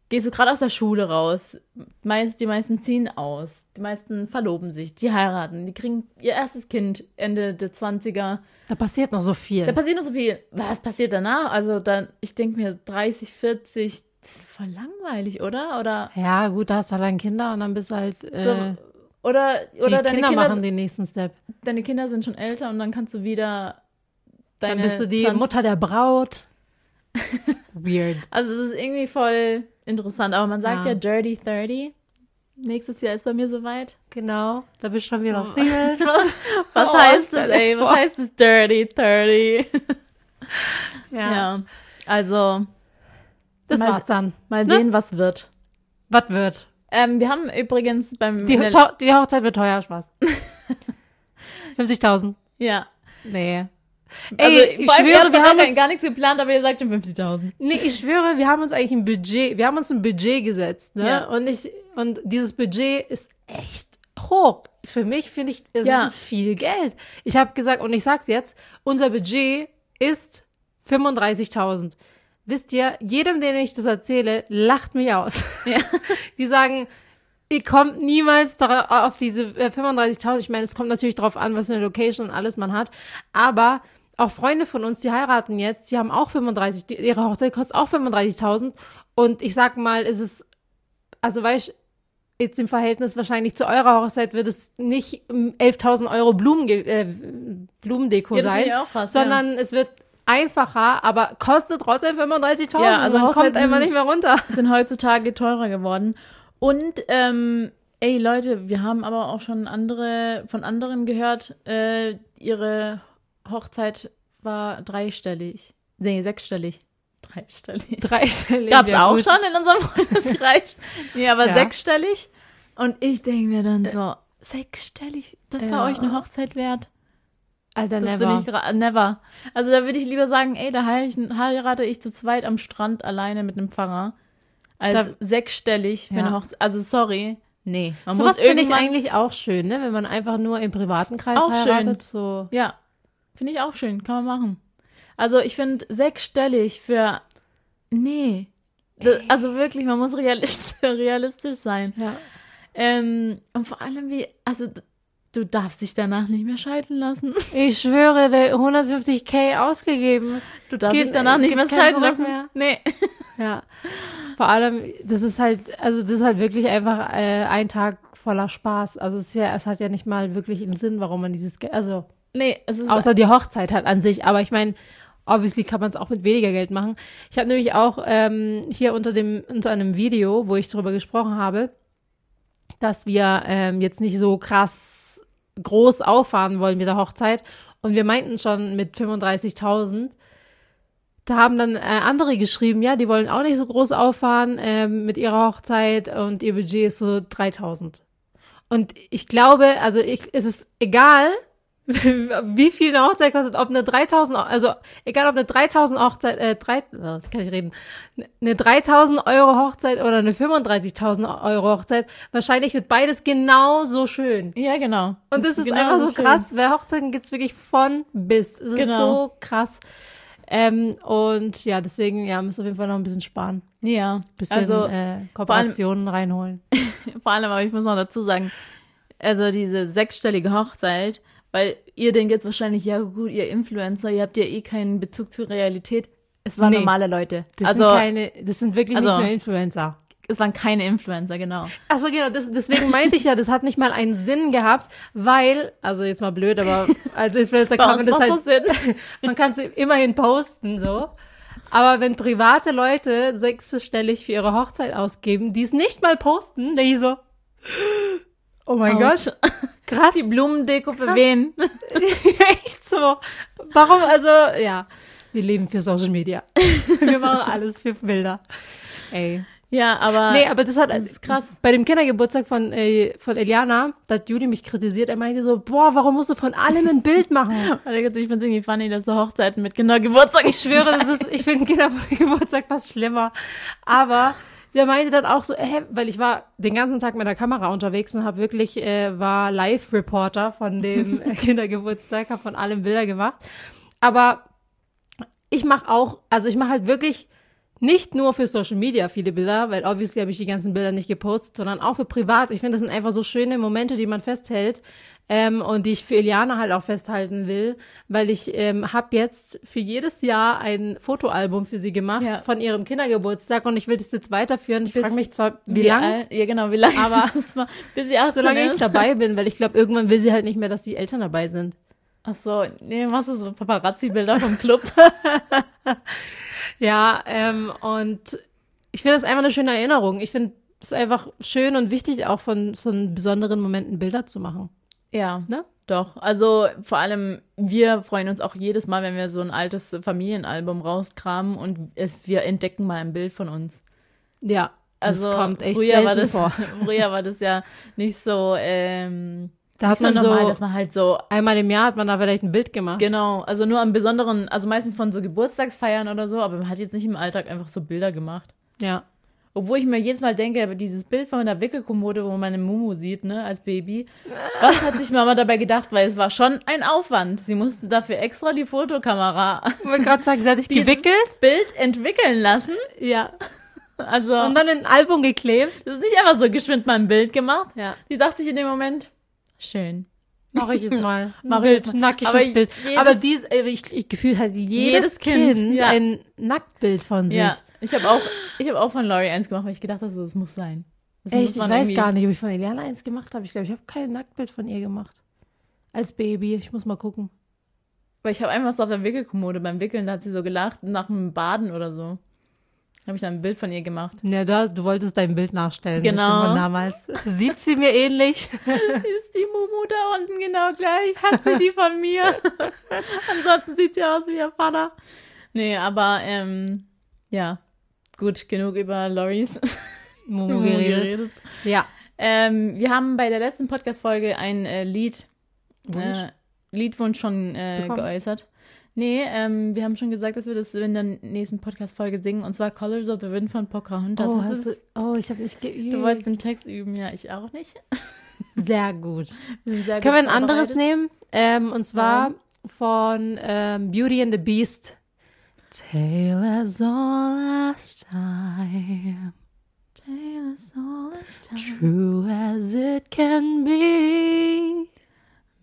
gehst du gerade aus der Schule raus. Meist, die meisten ziehen aus. Die meisten verloben sich, die heiraten, die kriegen ihr erstes Kind Ende der 20er. Da passiert noch so viel. Da passiert noch so viel. Was passiert danach? Also dann, ich denke mir 30, 40, das ist voll langweilig, oder? Oder ja, gut, da hast du dann Kinder und dann bist du halt, äh, so, oder, oder deine Kinder, Kinder, machen den nächsten Step. deine Kinder sind schon älter und dann kannst du wieder deine Dann bist du die 20 Mutter der Braut. Weird. Also es ist irgendwie voll interessant, aber man sagt Ja. ja, Dirty 30. Nächstes Jahr ist bei mir soweit. Genau, da bist du schon wieder Single. Was, was Oh, heißt das, ey? vor. Was heißt das Dirty 30? Ja. Ja. Also, Das Mal- war's dann. mal Ne? sehen, was wird. Was wird? Ähm, wir haben übrigens beim Die, die Hochzeit wird teuer, Spaß. 50.000. Ja. Nee. Also, Ey, ich allem, ihr schwöre, wir haben gar- uns, gar nichts geplant, aber ihr sagt schon 50.000. nee, ich schwöre, wir haben uns eigentlich ein Budget, wir haben uns ein Budget gesetzt, ne? Ja. Und ich, und dieses Budget ist echt hoch. Für mich finde ich, es Ja. ist viel Geld. Ich habe gesagt, und ich sag's jetzt, unser Budget ist 35.000. Wisst ihr, jedem, dem ich das erzähle, lacht mich aus. Ja. Die sagen, ihr kommt niemals auf diese äh, 35.000. Ich meine, es kommt natürlich drauf an, was für eine Location und alles man hat. Aber auch Freunde von uns, die heiraten jetzt, die haben auch 35, die, ihre Hochzeit kostet auch 35.000 und ich sag mal, ist es, also weißt jetzt im Verhältnis wahrscheinlich zu eurer Hochzeit wird es nicht ähm, 11.000 Euro Blumen, äh, Blumendeko Ja, sein, krass, sondern es wird einfacher, aber kostet trotzdem 35.000. Ja, also Man kommt einfach nicht mehr runter. sind heutzutage teurer geworden. Und ähm, ey Leute, wir haben aber auch schon andere von anderen gehört, äh, ihre Hochzeit war dreistellig. Nee, sechsstellig. Dreistellig. Dreistellig. Gab's ja, auch gut. schon in unserem Freundeskreis. nee, aber Ja. sechsstellig. Und ich denke mir dann so, sechsstellig, das war Ja. euch eine Hochzeit wert. Alter, Das never. never. Also da würde ich lieber sagen, ey, da heir- heirate ich zu zweit am Strand alleine mit einem Pfarrer. Als Da- sechsstellig für eine Hochzeit. Also sorry, nee. Man Sowas muss finde ich eigentlich auch schön, ne? Wenn man einfach nur im privaten Kreis Auch schön. heiratet. So. Ja, finde ich auch schön, kann man machen. Also ich finde sechsstellig für nee. Das, also wirklich, man muss realistisch, realistisch sein. Ja. Ähm, und vor allem wie, also du darfst dich danach nicht mehr scheiden lassen. Ich schwöre, der 150k ausgegeben. Du darfst Geht- dich danach nicht gibt mehr scheiden lassen. mehr. Nee. Ja. Vor allem, das ist halt, also das ist halt wirklich einfach äh, ein Tag voller Spaß. Also es ist ja, es hat ja nicht mal wirklich einen Sinn, warum man dieses, also Nee, es ist außer die Hochzeit halt an sich. Aber ich meine, obviously kann man es auch mit weniger Geld machen. Ich habe nämlich auch ähm, hier unter dem unter einem Video, wo ich darüber gesprochen habe, dass wir ähm, jetzt nicht so krass groß auffahren wollen mit der Hochzeit. Und wir meinten schon mit 35.000. Da haben dann äh, andere geschrieben, ja, die wollen auch nicht so groß auffahren ähm, mit ihrer Hochzeit und ihr Budget ist so 3.000. Und ich glaube, also ich, es ist egal, wie viel eine Hochzeit kostet, ob eine 3000, also egal ob eine 3000 Hochzeit, äh, drei, äh, kann ich reden, eine 3000 Euro Hochzeit oder eine 35.000 Euro Hochzeit, wahrscheinlich wird beides genauso schön. Ja, genau. Und das ist Genau einfach so schön. krass, weil Hochzeiten gibt's wirklich von bis. Es ist Genau. so krass. Ähm, und ja, deswegen, ja, müssen wir auf jeden Fall noch ein bisschen sparen. Ja, Bisschen also äh, Kooperationen reinholen. vor allem, aber ich muss noch dazu sagen, also diese sechsstellige Hochzeit, weil ihr denkt jetzt wahrscheinlich, ja gut, ihr Influencer, ihr habt ja eh keinen Bezug zur Realität. Es waren Nee. normale Leute. Das also sind keine, das sind wirklich also- nicht nur Influencer. es waren keine Influencer, genau. Ach so, genau, das, deswegen meinte ich ja, das hat nicht mal einen Sinn gehabt, weil, also jetzt mal blöd, aber als Influencer kann man das halt, man kann es immerhin posten, so. Aber wenn private Leute sechsstellig für ihre Hochzeit ausgeben, die es nicht mal posten, denke ich so, oh mein. Gott, krass, Die Blumendeko für wen? echt so. Warum, also, ja, wir leben für Social Media. Wir machen alles für Bilder. Ey. Ja, aber Nee, aber das hat das ist krass. Bei dem Kindergeburtstag von, äh, von Eliana, da hat Judy mich kritisiert. Er meinte so, boah, warum musst du von allem ein Bild machen? ich finde es irgendwie funny, dass so Hochzeiten mit Kindergeburtstag. Ich schwöre, das ist, ich finde Kindergeburtstag fast schlimmer. Aber der meinte dann auch so, hä, weil ich war den ganzen Tag mit der Kamera unterwegs und habe wirklich, äh, war Live-Reporter von dem äh, Kindergeburtstag, habe von allem Bilder gemacht. Aber ich mache auch, also ich mache halt wirklich nicht nur für Social Media viele Bilder, weil obviously habe ich die ganzen Bilder nicht gepostet, sondern auch für privat. Ich finde, das sind einfach so schöne Momente, die man festhält ähm, und die ich für Eliana halt auch festhalten will, weil ich ähm, habe jetzt für jedes Jahr ein Fotoalbum für sie gemacht Ja. von ihrem Kindergeburtstag und ich will das jetzt weiterführen. Ich frage mich zwar, wie, lange, alt- Ja, genau, wie lange. Aber- war, bis sie 18 solange ich ist. dabei bin, weil ich glaube, irgendwann will sie halt nicht mehr, dass die Eltern dabei sind. Ach so, nee, machst du so Paparazzi-Bilder vom Club? Ja, ähm, und ich finde das einfach eine schöne Erinnerung. Ich finde es einfach schön und wichtig, auch von so einen besonderen Momenten Bilder zu machen. Ja, Ne? doch. Also vor allem, wir freuen uns auch jedes Mal, wenn wir so ein altes Familienalbum rauskramen und es, wir entdecken mal ein Bild von uns. Ja, Also das kommt echt früher war das, vor. Früher war das ja nicht so, ähm, Da hat man normal, so, dass man halt so einmal im Jahr hat man da vielleicht ein Bild gemacht. Genau, also nur am besonderen, also meistens von so Geburtstagsfeiern oder so, aber man hat jetzt nicht im Alltag einfach so Bilder gemacht. Ja. Obwohl ich mir jedes Mal denke, dieses Bild von der Wickelkommode, wo man eine Mumu sieht, ne, als Baby, was hat sich Mama dabei gedacht? Weil es war schon ein Aufwand. Sie musste dafür extra die Fotokamera Ich wollte gerade sagen, sie hat sich gewickelt. Bild entwickeln lassen. Ja. Also, Und dann in ein Album geklebt. das ist nicht einfach so geschwind mal ein Bild gemacht. Ja. Die dachte sich in dem Moment, schön. Mach ich es mal. Mach Ein ich Bild, es mal. nackiges Aber Bild. jedes- Aber dies, äh, ich, ich gefühlt hat jedes, Jedes Kind, Kind, ja. ein Nacktbild von sich. Ja, ich habe auch, ich habe auch von Laurie eins gemacht, weil ich gedacht habe, so, das muss sein. Das Echt, ich weiß irgendwie- gar nicht, ob ich von Eliana eins gemacht habe. Ich glaube, ich habe kein Nacktbild von ihr gemacht. Als Baby. Ich muss mal gucken. Weil ich habe einfach so auf der Wickelkommode beim Wickeln, da hat sie so gelacht, nach dem Baden oder so. Habe ich dann ein Bild von ihr gemacht. Ja, du, du wolltest dein Bild nachstellen. Genau. Von damals. Sieht sie mir ähnlich? Ist die Mumu da unten genau gleich? Hat sie die von mir? Ansonsten sieht sie aus wie ihr Vater. Nee, aber, ähm, ja. Gut, genug über Loris Momo geredet. Ja. Ähm, wir haben bei der letzten Podcast-Folge ein äh, Lied, äh, Liedwunsch schon äh, geäußert. Nee, ähm, wir haben schon gesagt, dass wir das in der nächsten Podcast-Folge singen, und zwar Colors of the Wind von Pocahontas. Oh, hast du, oh, ich habe nicht geübt. du wolltest den Text üben, ja, ich auch nicht. Sehr gut. Wir sehr Können wir ein anderes nehmen? Ähm, und zwar von ähm, Beauty and the Beast. Tale as all last time, Tale is all this time. true as it can be.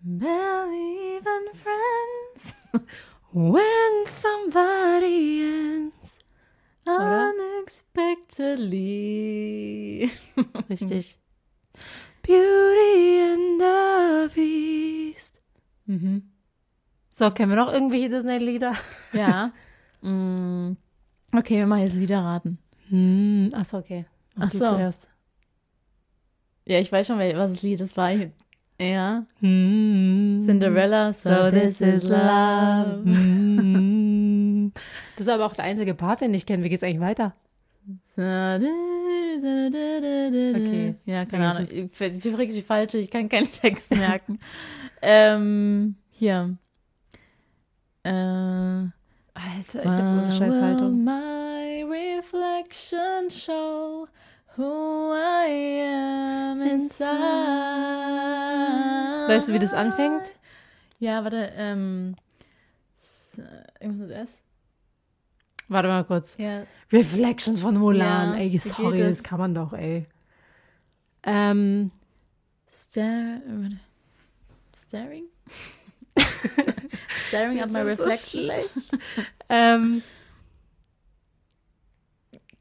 Believe in friends. When somebody ends. Unexpectedly. Richtig. Beauty and the Beast. mhm. So, kennen wir noch irgendwelche Disney-Lieder? Ja. Mm. Okay, wir machen jetzt Liederraten. Hm, achso, okay. Ach du so. zuerst. Ja, ich weiß schon, was das Lied ist. War ich, ja. Hm. Cinderella, so, this is love. Mm. Das ist aber auch der einzige Part, den ich kenne. Wie geht's eigentlich weiter? Okay. Ja, keine Ahnung. Wenigstens. Ich, ich frage die falsche, ich kann keinen Text merken. ähm, hier. Äh, Alter, ich hab so eine scheiß will Haltung. My reflection show who I am inside. Weißt du, wie das anfängt? Ja, warte, ähm, irgendwas mit S? Warte mal kurz. Ja, Reflection von Mulan. Ja, ey, sorry, das es? kann man doch, ey. Ähm, warte. Staring? Staring at my so reflection. schlecht. ähm,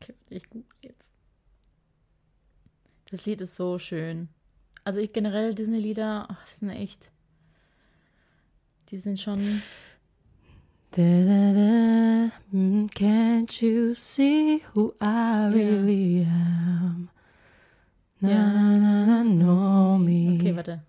Okay, ich google jetzt. Das Lied ist so schön. Also ich generell Disney-Lieder, sind echt. Die sind schon. da, da, da, mm, can't you see who I really am? Na, Ja. na, na, na, know me. Okay, warte.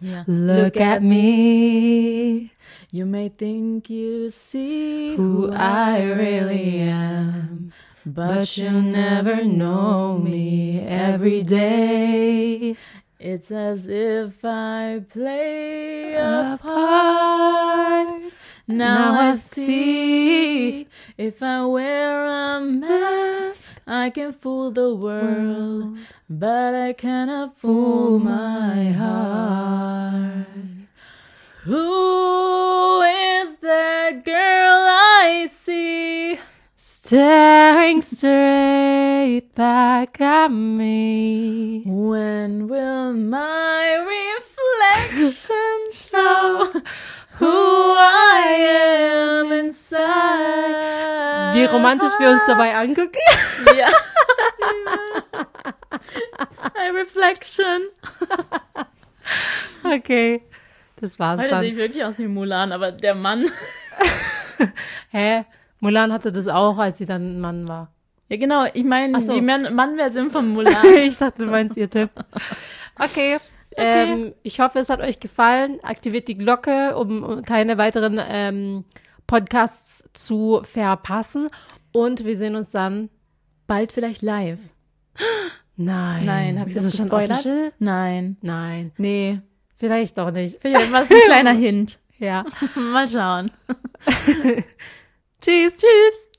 Ja. Look, at me, You may think you see who I really am. But you'll never know me every day. It's as if I play a part. Now, I see if I wear a mask, I can fool the world, but I cannot fool my heart. Who is that girl I see? Staring straight back at me. When will my reflection show who I am inside? Wie romantisch wir uns dabei angucken. Ja. Ein Reflection. Okay, das war's Heute sehe ich dann. wirklich aus wie Mulan, aber der Mann. Hä? Mulan hatte das auch, als sie dann ein Mann war. Ja, genau. Ich meine, so. die Mann- Mann-Version von Mulan. ich dachte, du meinst ihr Tipp. Okay. Ähm, ich hoffe, es hat euch gefallen. Aktiviert die Glocke, um keine weiteren ähm, Podcasts zu verpassen. Und wir sehen uns dann. Bald vielleicht live. Nein. Nein, habe ich das es schon gespoilert? Nein. Nein. Nee. Vielleicht doch nicht. Vielleicht war es ein kleiner Hint. Ja. Mal schauen. Tschüss. Tschüss.